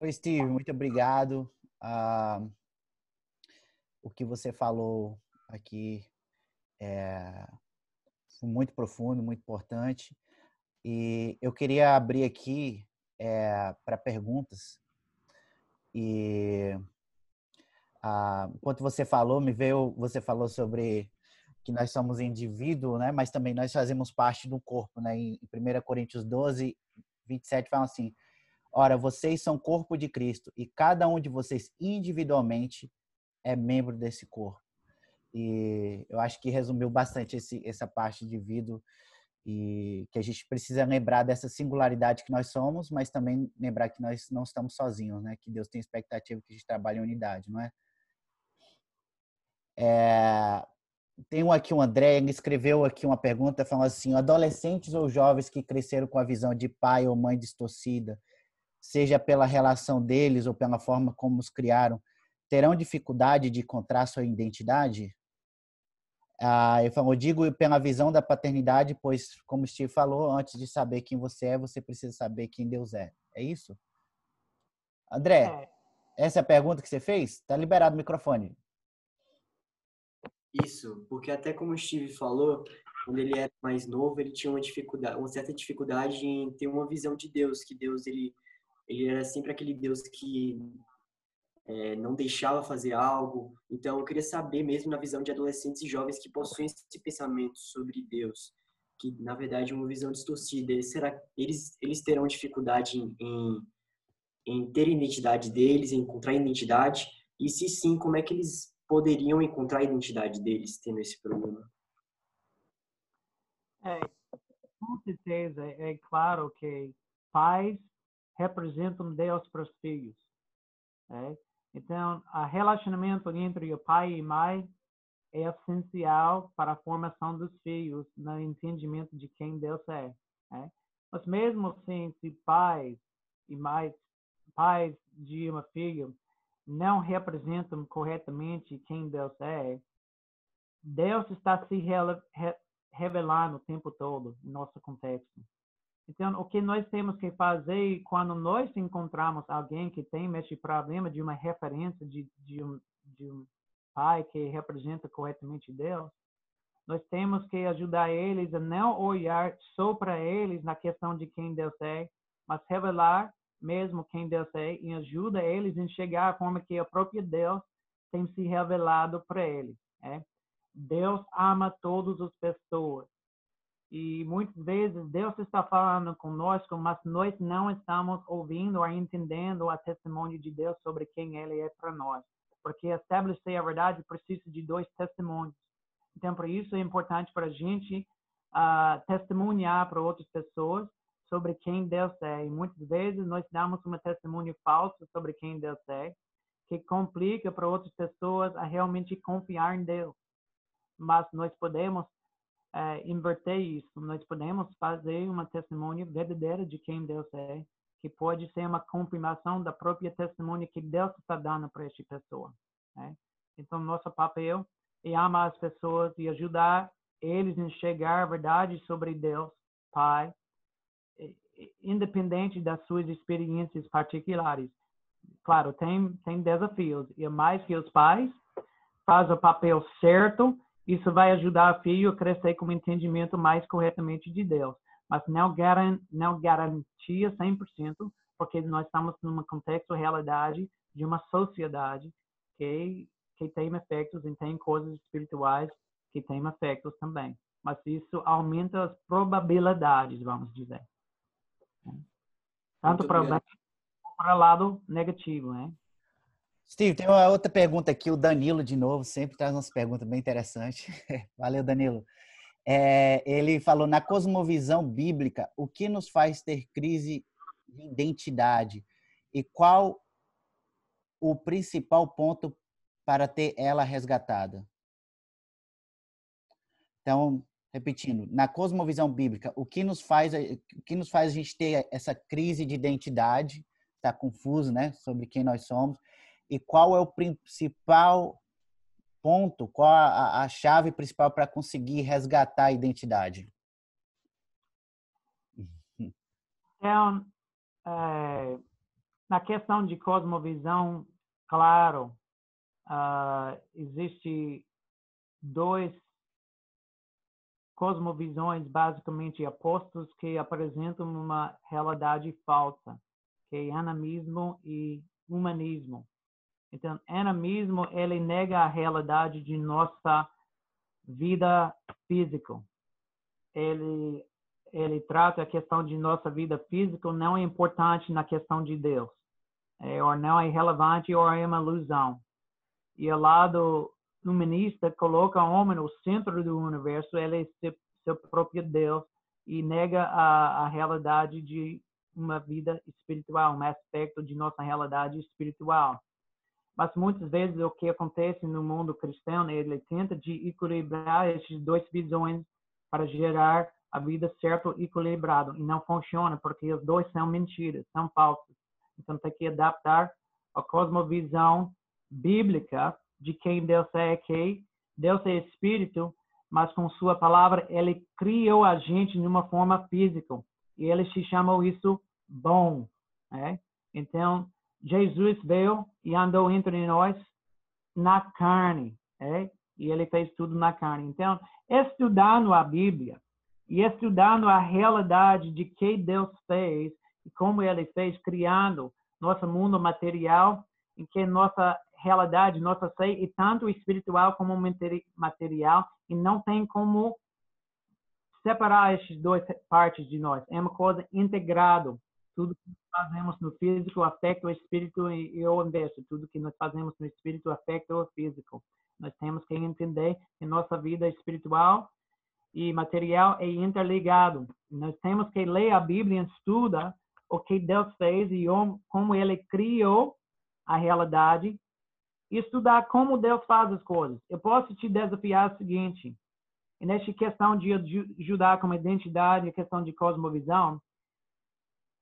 Oi, Steve, muito obrigado. Uh, o que você falou aqui é muito profundo, muito importante. E eu queria abrir aqui é, para perguntas. E enquanto você falou, me veio, você falou sobre que nós somos indivíduo, né? Mas também nós fazemos parte do corpo, né? Em 1 Coríntios 12, 27 fala assim: Ora, vocês são corpo de Cristo e cada um de vocês individualmente é membro desse corpo. E eu acho que resumiu bastante esse, essa parte de vida e que a gente precisa lembrar dessa singularidade que nós somos, mas também lembrar que nós não estamos sozinhos, né? Que Deus tem expectativa que a gente trabalhe em unidade, não é? é tem aqui, o André, ele escreveu aqui uma pergunta falando assim: adolescentes ou jovens que cresceram com a visão de pai ou mãe distorcida seja pela relação deles ou pela forma como os criaram, terão dificuldade de encontrar sua identidade? Ah, eu falo, digo pela visão da paternidade, pois, como o Steve falou, antes de saber quem você é, você precisa saber quem Deus é. É isso? André, é. essa é a pergunta que você fez? Está liberado o microfone. Isso, porque até como o Steve falou, quando ele era mais novo, ele tinha uma dificuldade, uma certa dificuldade em ter uma visão de Deus, que Deus ele ele era sempre aquele Deus que é, não deixava fazer algo. Então, eu queria saber mesmo na visão de adolescentes e jovens que possuem esse pensamento sobre Deus, que na verdade é uma visão distorcida. Será eles eles terão dificuldade em, em, em ter identidade deles, em encontrar identidade? E se sim, como é que eles poderiam encontrar a identidade deles tendo esse problema? É, com certeza, é claro que pais representam Deus para os filhos. É? Então, o relacionamento entre o pai e mãe é essencial para a formação dos filhos no entendimento de quem Deus é. é? Mas mesmo assim, se pais e mães, pais de uma filha não representam corretamente quem Deus é, Deus está se revelando o tempo todo no nosso contexto. Então, o que nós temos que fazer quando nós encontramos alguém que tem esse problema de uma referência de, de, um, de um pai que representa corretamente Deus, nós temos que ajudar eles a não olhar só para eles na questão de quem Deus é, mas revelar mesmo quem Deus é e ajuda eles a enxergar a forma que o próprio Deus tem se revelado para eles. É? Deus ama todas as pessoas. E muitas vezes Deus está falando conosco, mas nós não estamos ouvindo ou entendendo a testemunho de Deus sobre quem Ele é para nós. Porque estabelecer a verdade precisa de dois testemunhos. Então, por isso é importante para a gente uh, testemunhar para outras pessoas sobre quem Deus é. E muitas vezes nós damos uma testemunho falso sobre quem Deus é, que complica para outras pessoas a realmente confiar em Deus. Mas nós podemos uh, inverter isso. Nós podemos fazer uma testemunha verdadeira de quem Deus é, que pode ser uma confirmação da própria testemunha que Deus está dando para esta pessoa. Né? Então, nosso papel é amar as pessoas e ajudar eles a enxergar a verdade sobre Deus, Pai, independente das suas experiências particulares. Claro, tem, tem desafios, e mais que os pais faz o papel certo isso vai ajudar o filho a crescer com um entendimento mais corretamente de Deus. Mas não, garan não garantia 100%, porque nós estamos num contexto, realidade de uma sociedade que que têm efeitos e tem coisas espirituais que têm efeitos também. Mas isso aumenta as probabilidades, vamos dizer. Tanto para o bem para o lado negativo, né? Steve, tem uma outra pergunta aqui, o Danilo de novo, sempre traz umas perguntas bem interessantes. *laughs* Valeu, Danilo. É, ele falou, na cosmovisão bíblica, o que nos faz ter crise de identidade e qual o principal ponto para ter ela resgatada? Então, repetindo, na cosmovisão bíblica, o que nos faz, o que nos faz a gente ter essa crise de identidade, está confuso, né, sobre quem nós somos, e qual é o principal ponto, qual a, a chave principal para conseguir resgatar a identidade? Então, é, na questão de cosmovisão, claro, uh, existe dois cosmovisões basicamente opostos que apresentam uma realidade falsa, que é animismo e humanismo. Então, animismo, ele nega a realidade de nossa vida física. Ele, ele trata a questão de nossa vida física não é importante na questão de Deus. É, ou não é relevante ou é uma ilusão. E o lado humanista coloca o homem no centro do universo, ele é seu, seu próprio Deus e nega a, a realidade de uma vida espiritual, um aspecto de nossa realidade espiritual. Mas muitas vezes o que acontece no mundo cristão, ele tenta de equilibrar esses dois visões para gerar a vida certa e equilibrada. E não funciona, porque os dois são mentiras, são falsos. Então tem que adaptar a cosmovisão bíblica de quem Deus é, que Deus é espírito, mas com sua palavra ele criou a gente de uma forma física. E ele se chamou isso bom. Né? Então, Jesus veio e andou entre nós na carne, é? e ele fez tudo na carne. Então, estudando a Bíblia e estudando a realidade de que Deus fez e como ele fez, criando nosso mundo material, em que nossa realidade, nossa ser é tanto espiritual como material, e não tem como separar essas duas partes de nós. É uma coisa integrada tudo fazemos no físico afeta o espírito e, e o inverso. Tudo que nós fazemos no espírito afeta o físico. Nós temos que entender que nossa vida espiritual e material é interligado. Nós temos que ler a Bíblia e estudar o que Deus fez e como Ele criou a realidade e estudar como Deus faz as coisas. Eu posso te desafiar o seguinte, nesta questão de ajudar com identidade, a questão de cosmovisão,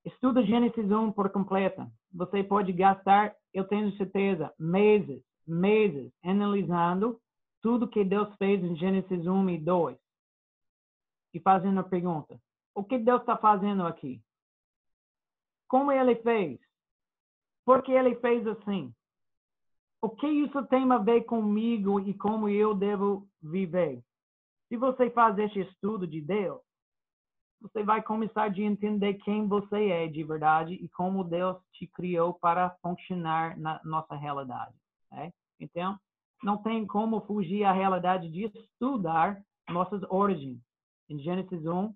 Estuda Gênesis 1 por completa. Você pode gastar, eu tenho certeza, meses, meses analisando tudo que Deus fez em Gênesis 1 e 2 e fazendo a pergunta: o que Deus está fazendo aqui? Como ele fez? Por que ele fez assim? O que isso tem a ver comigo e como eu devo viver? Se você faz este estudo de Deus, você vai começar a entender quem você é de verdade e como Deus te criou para funcionar na nossa realidade. Né? Então, não tem como fugir à realidade de estudar nossas origens. Em Gênesis 1,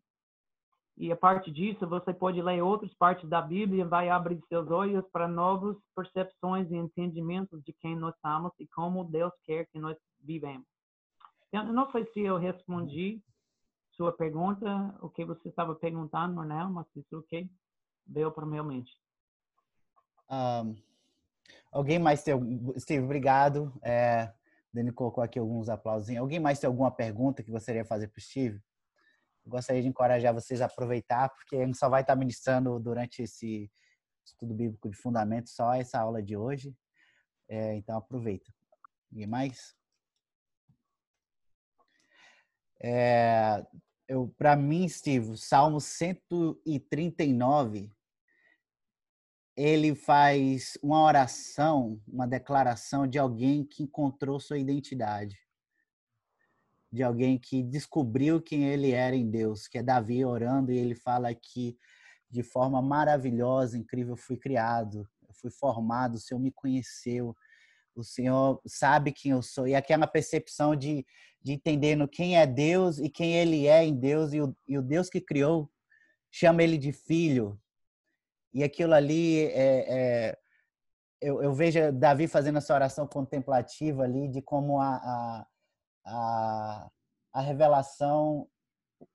e a partir disso, você pode ler outras partes da Bíblia e vai abrir seus olhos para novas percepções e entendimentos de quem nós somos e como Deus quer que nós vivemos. Então, eu não sei se eu respondi sua pergunta, o que você estava perguntando, né? Mas isso que veio para minha mente. Um, alguém mais tem... Steve, obrigado. É, Dani colocou aqui alguns aplausos. Alguém mais tem alguma pergunta que gostaria de fazer para o Steve? Eu gostaria de encorajar vocês a aproveitar, porque a gente só vai estar ministrando durante esse estudo bíblico de fundamento, só essa aula de hoje. É, então, aproveita. Ninguém mais? É, eu para mim, Steve, Salmo 139 ele faz uma oração, uma declaração de alguém que encontrou sua identidade. De alguém que descobriu quem ele era em Deus, que é Davi orando e ele fala que de forma maravilhosa, incrível, fui criado, fui formado, o Senhor me conheceu, o Senhor sabe quem eu sou. E aquela percepção de, de entendendo quem é Deus e quem Ele é em Deus, e o, e o Deus que criou chama Ele de filho. E aquilo ali é, é eu, eu, vejo Davi fazendo essa oração contemplativa ali de como a, a, a, a revelação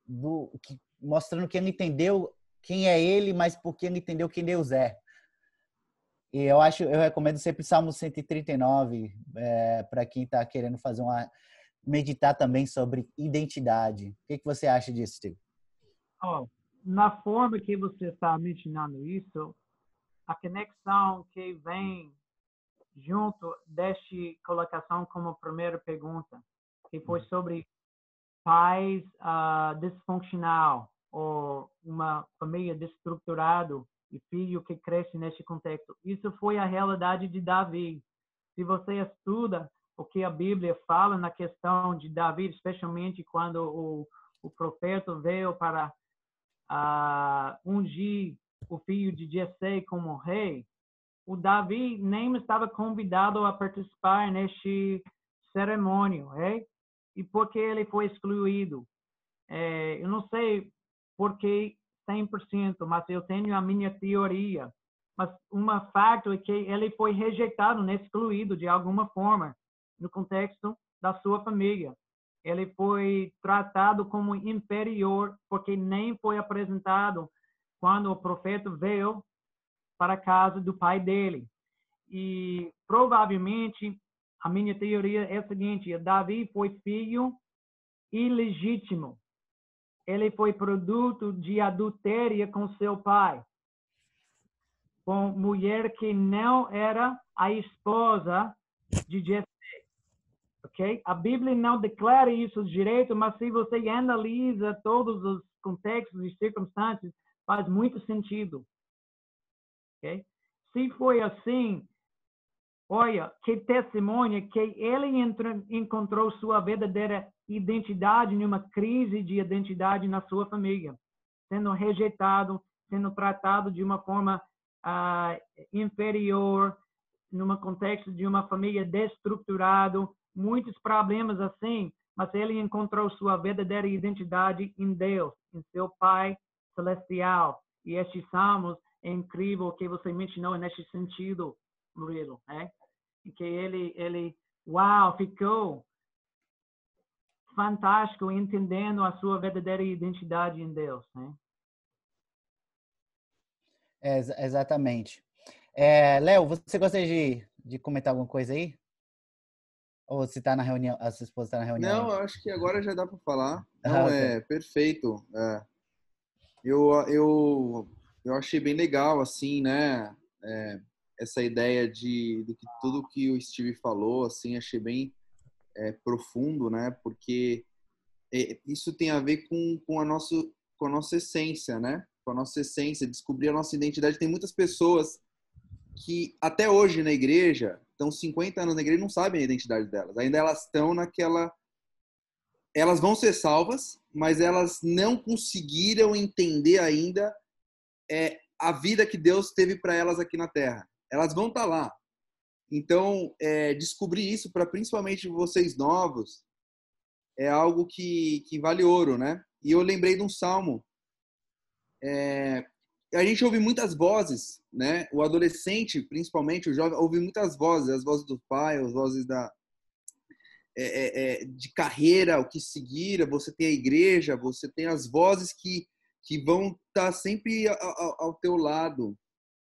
do que mostrando que ele entendeu quem é ele, mas porque ele entendeu quem Deus é. E eu acho, eu recomendo sempre Salmo 139 é, para quem está querendo fazer uma meditar também sobre identidade. O que, que você acha disso, Steve? Oh, na forma que você está mencionando isso, a conexão que vem junto desta colocação como primeira pergunta, que foi uhum. sobre pais uh, disfuncional ou uma família destruturada e filho que cresce neste contexto. Isso foi a realidade de Davi. Se você estuda o que a Bíblia fala na questão de Davi, especialmente quando o, o profeta veio para uh, ungir o filho de Jessé como rei, o Davi nem estava convidado a participar neste cerimônio, rei, e porque ele foi excluído. É, eu não sei por que 100%, mas eu tenho a minha teoria. Mas uma fato é que ele foi rejeitado, excluído de alguma forma no contexto da sua família. Ele foi tratado como inferior porque nem foi apresentado quando o profeta veio para a casa do pai dele. E provavelmente a minha teoria é a seguinte: Davi foi filho ilegítimo. Ele foi produto de adultério com seu pai, com mulher que não era a esposa de Jessé. Ok? A Bíblia não declara isso direito, mas se você analisa todos os contextos e circunstâncias, faz muito sentido. Okay? Se foi assim, olha, que testemunha que ele encontrou sua verdadeira identidade numa crise de identidade na sua família, sendo rejeitado, sendo tratado de uma forma uh, inferior, num contexto de uma família destruturada, muitos problemas assim, mas ele encontrou sua verdadeira identidade em Deus, em seu Pai celestial. E estes salmos é incrível que você mencionou nesse sentido, Murilo, né? Que ele, ele, uau, ficou fantástico entendendo a sua verdadeira identidade em Deus, né? É, exatamente. É, Léo, você gostaria de, de comentar alguma coisa aí? Ou se está na reunião, a sua esposa está na reunião? Não, acho que agora já dá para falar. Não, ah, é perfeito. É eu, eu, eu achei bem legal, assim, né? É, essa ideia de, de que tudo que o Steve falou, assim, achei bem é, profundo, né? Porque é, isso tem a ver com, com, a nosso, com a nossa essência, né? Com a nossa essência, descobrir a nossa identidade. Tem muitas pessoas que até hoje na igreja, estão 50 anos na igreja e não sabem a identidade delas. Ainda elas estão naquela elas vão ser salvas, mas elas não conseguiram entender ainda é, a vida que Deus teve para elas aqui na Terra. Elas vão estar tá lá. Então, é, descobrir isso para principalmente vocês novos é algo que, que vale ouro, né? E eu lembrei de um salmo. É, a gente ouve muitas vozes, né? O adolescente, principalmente o jovem, ouve muitas vozes, as vozes do pai, as vozes da, é, é, é, de carreira, o que seguir, você tem a igreja, você tem as vozes que, que vão estar tá sempre ao, ao teu lado.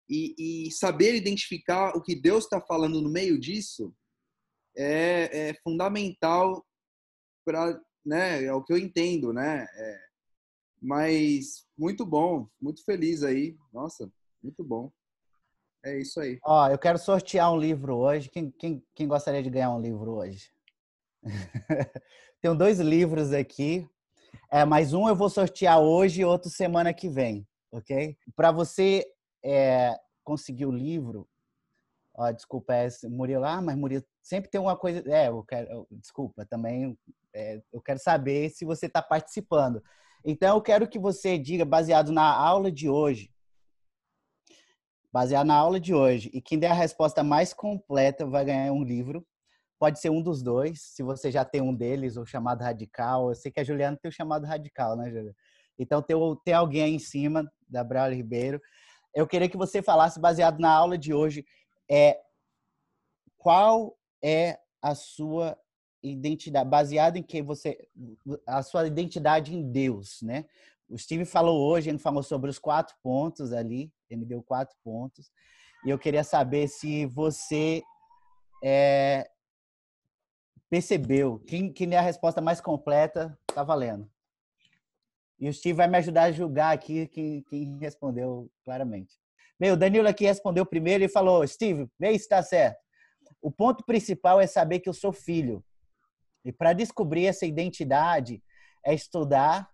E, e, saber identificar o que Deus está falando no meio disso é, é fundamental para, né, é o que eu entendo, né? É, mas muito bom, muito feliz aí, nossa, muito bom. É isso aí. Ó, eu quero sortear um livro hoje. Quem, quem, quem gostaria de ganhar um livro hoje? *laughs* Tenho dois livros aqui. É, mas um eu vou sortear hoje e outro semana que vem, ok? Para você é, conseguir o livro, ó, desculpa, é Murilo, ah, mas Murilo, sempre tem uma coisa, é, eu quero, desculpa, também, é, eu quero saber se você está participando. Então, eu quero que você diga, baseado na aula de hoje, baseado na aula de hoje. E quem der a resposta mais completa vai ganhar um livro. Pode ser um dos dois, se você já tem um deles, o chamado radical. Eu sei que a Juliana tem o chamado radical, né, Juliana? Então tem, tem alguém aí em cima da Braulio Ribeiro. Eu queria que você falasse, baseado na aula de hoje, é, qual é a sua identidade, baseado em que você, a sua identidade em Deus, né? O Steve falou hoje, ele falou sobre os quatro pontos ali, ele deu quatro pontos, e eu queria saber se você é, percebeu, quem, quem é a resposta mais completa, tá valendo. E o Steve vai me ajudar a julgar aqui quem, quem respondeu claramente. Bem, o Danilo aqui respondeu primeiro e falou: Steve, vê se está certo. O ponto principal é saber que eu sou filho. E para descobrir essa identidade é estudar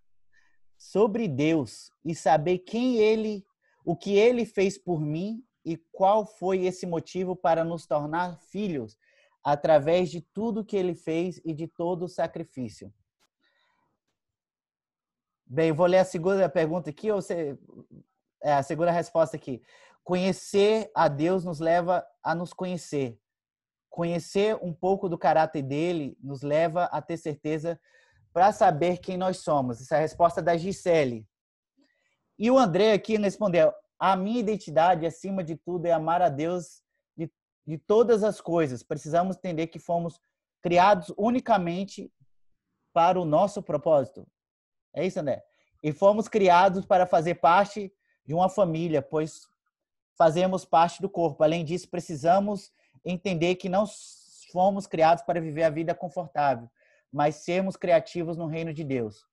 sobre Deus e saber quem ele, o que ele fez por mim e qual foi esse motivo para nos tornar filhos através de tudo que ele fez e de todo o sacrifício. Bem, vou ler a segunda pergunta aqui, ou você... É, a segunda resposta aqui. Conhecer a Deus nos leva a nos conhecer. Conhecer um pouco do caráter dele nos leva a ter certeza para saber quem nós somos. Essa é a resposta da Gisele. E o André aqui respondeu: a minha identidade, acima de tudo, é amar a Deus de, de todas as coisas. Precisamos entender que fomos criados unicamente para o nosso propósito. É isso, André? E fomos criados para fazer parte de uma família, pois fazemos parte do corpo. Além disso, precisamos entender que não fomos criados para viver a vida confortável, mas sermos criativos no reino de Deus.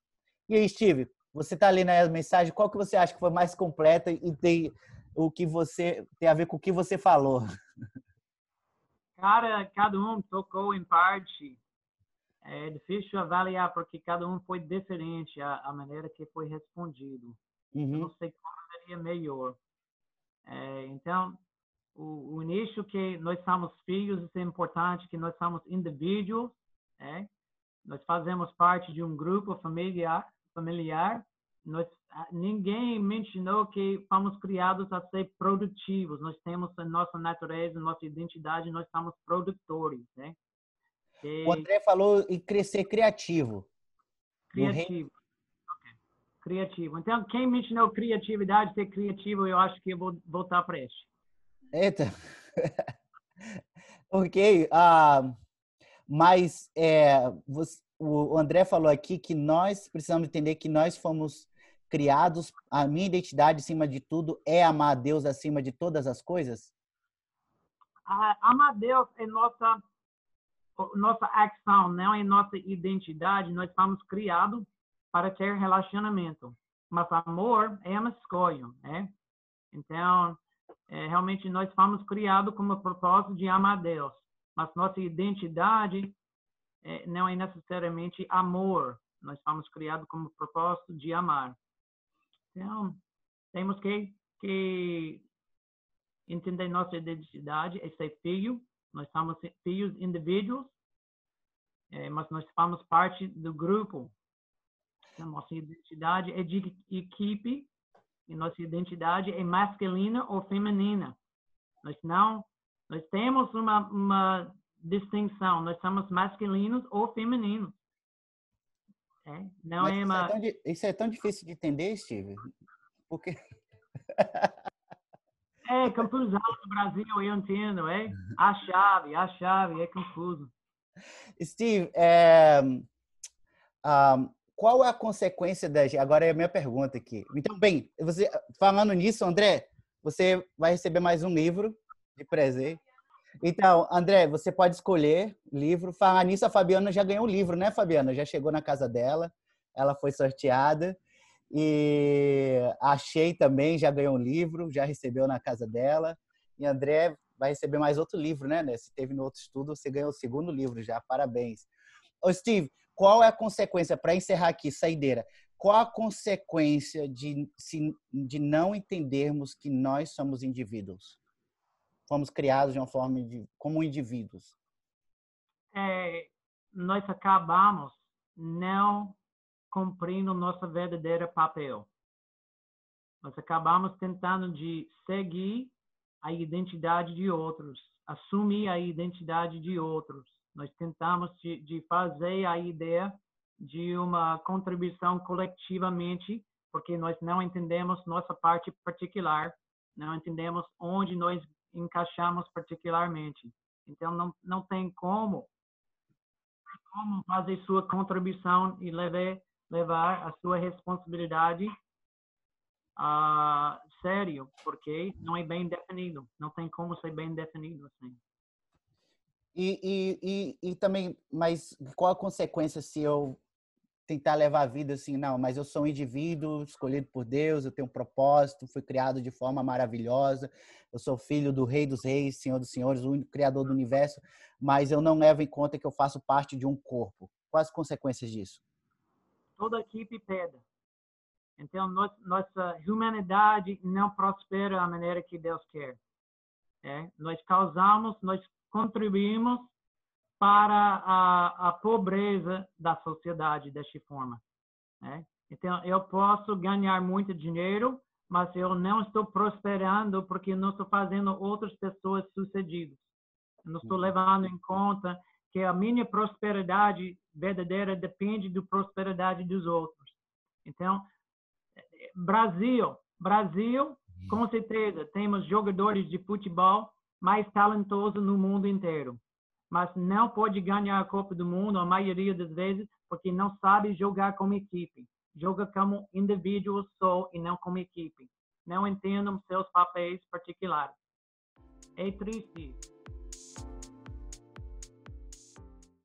E aí, Steve, você está ali na mensagem, qual que você acha que foi mais completa e tem o que você tem a ver com o que você falou? Cara, cada um tocou em parte é difícil avaliar porque cada um foi diferente a, a maneira que foi respondido. Uhum. Eu não sei qual seria melhor. É, então, o, o, início que nós somos filhos, isso é importante, que nós somos indivíduos, é? nós fazemos parte de um grupo familiar, familiar. Nós, ninguém mencionou que fomos criados a ser produtivos. Nós temos a nossa natureza, nossa identidade, nós somos produtores, né? O André falou em crescer criativo. Criativo. Okay. Criativo. Então, quem me ensinou criatividade, ser criativo, eu acho que eu vou voltar para este. Eita. *laughs* ok. Uh, mas é, você, o André falou aqui que nós precisamos entender que nós fomos criados, a minha identidade, acima de tudo, é amar a Deus acima de todas as coisas? Uh, amar a Deus é nossa nossa ação, não é nossa identidade, nós fomos criados para ter relacionamento. Mas amor é uma escolha, né? Então, é, realmente nós fomos criados com o propósito de amar a Deus. Mas nossa identidade é, não é necessariamente amor. Nós fomos criados com o propósito de amar. Então, temos que, que entender nossa identidade, é ser filho, nós somos filhos indivíduos, é, mas nós somos parte do grupo. Então, nossa identidade é de equipe e nossa identidade é masculina ou feminina. Nós não, nós temos uma, uma distinção. Nós somos masculinos ou femininos. É, não é uma... Isso é, tão, isso é tão difícil de entender, Steve. Porque *laughs* É confusão no Brasil, eu entendo, é? A chave, a chave, é confuso. Steve, é, um, qual é a consequência da... Agora é a minha pergunta aqui. Então, bem, você falando nisso, André, você vai receber mais um livro de presente. Então, André, você pode escolher livro. Falar nisso, a Fabiana já ganhou um livro, né, Fabiana? Já chegou na casa dela, ela foi sorteada. E achei também, já ganhou um livro, já recebeu na casa dela. E André vai receber mais outro livro, né? Se teve no outro estudo, você ganhou o segundo livro já. Parabéns. Ô, Steve, qual é a consequência, para encerrar aqui, saideira, qual a consequência de, de não entendermos que nós somos indivíduos? Fomos criados de uma forma de, como indivíduos. É, nós acabamos não cumprindo nosso verdadeiro papel. Nós acabamos tentando de seguir a identidade de outros, assumir a identidade de outros. Nós tentamos de, de fazer a ideia de uma contribuição coletivamente, porque nós não entendemos nossa parte particular, não entendemos onde nós encaixamos particularmente. Então, não, não tem como, como fazer sua contribuição e levar, levar a sua responsabilidade a sério, porque não é bem definido. Não tem como ser bem definido assim. E, e, e, e também, mas qual a consequência se eu tentar levar a vida assim, não, mas eu sou um indivíduo escolhido por Deus, eu tenho um propósito, fui criado de forma maravilhosa, eu sou filho do Rei dos Reis, Senhor dos Senhores, o único Criador do universo, mas eu não levo em conta que eu faço parte de um corpo. Quais as consequências disso? Toda equipe pede. Então, nossa humanidade não prospera da maneira que Deus quer. É? Nós causamos, nós contribuímos para a, a pobreza da sociedade desta forma. Né? Então, eu posso ganhar muito dinheiro, mas eu não estou prosperando porque não estou fazendo outras pessoas sucedidas. Não estou uhum. levando em conta que a minha prosperidade verdadeira depende da prosperidade dos outros. Então, Brasil, Brasil, com certeza, temos jogadores de futebol mais talentosos no mundo inteiro mas não pode ganhar a Copa do Mundo a maioria das vezes porque não sabe jogar como equipe. Joga como indivíduo só e não como equipe. Não entendem seus papéis particulares. É triste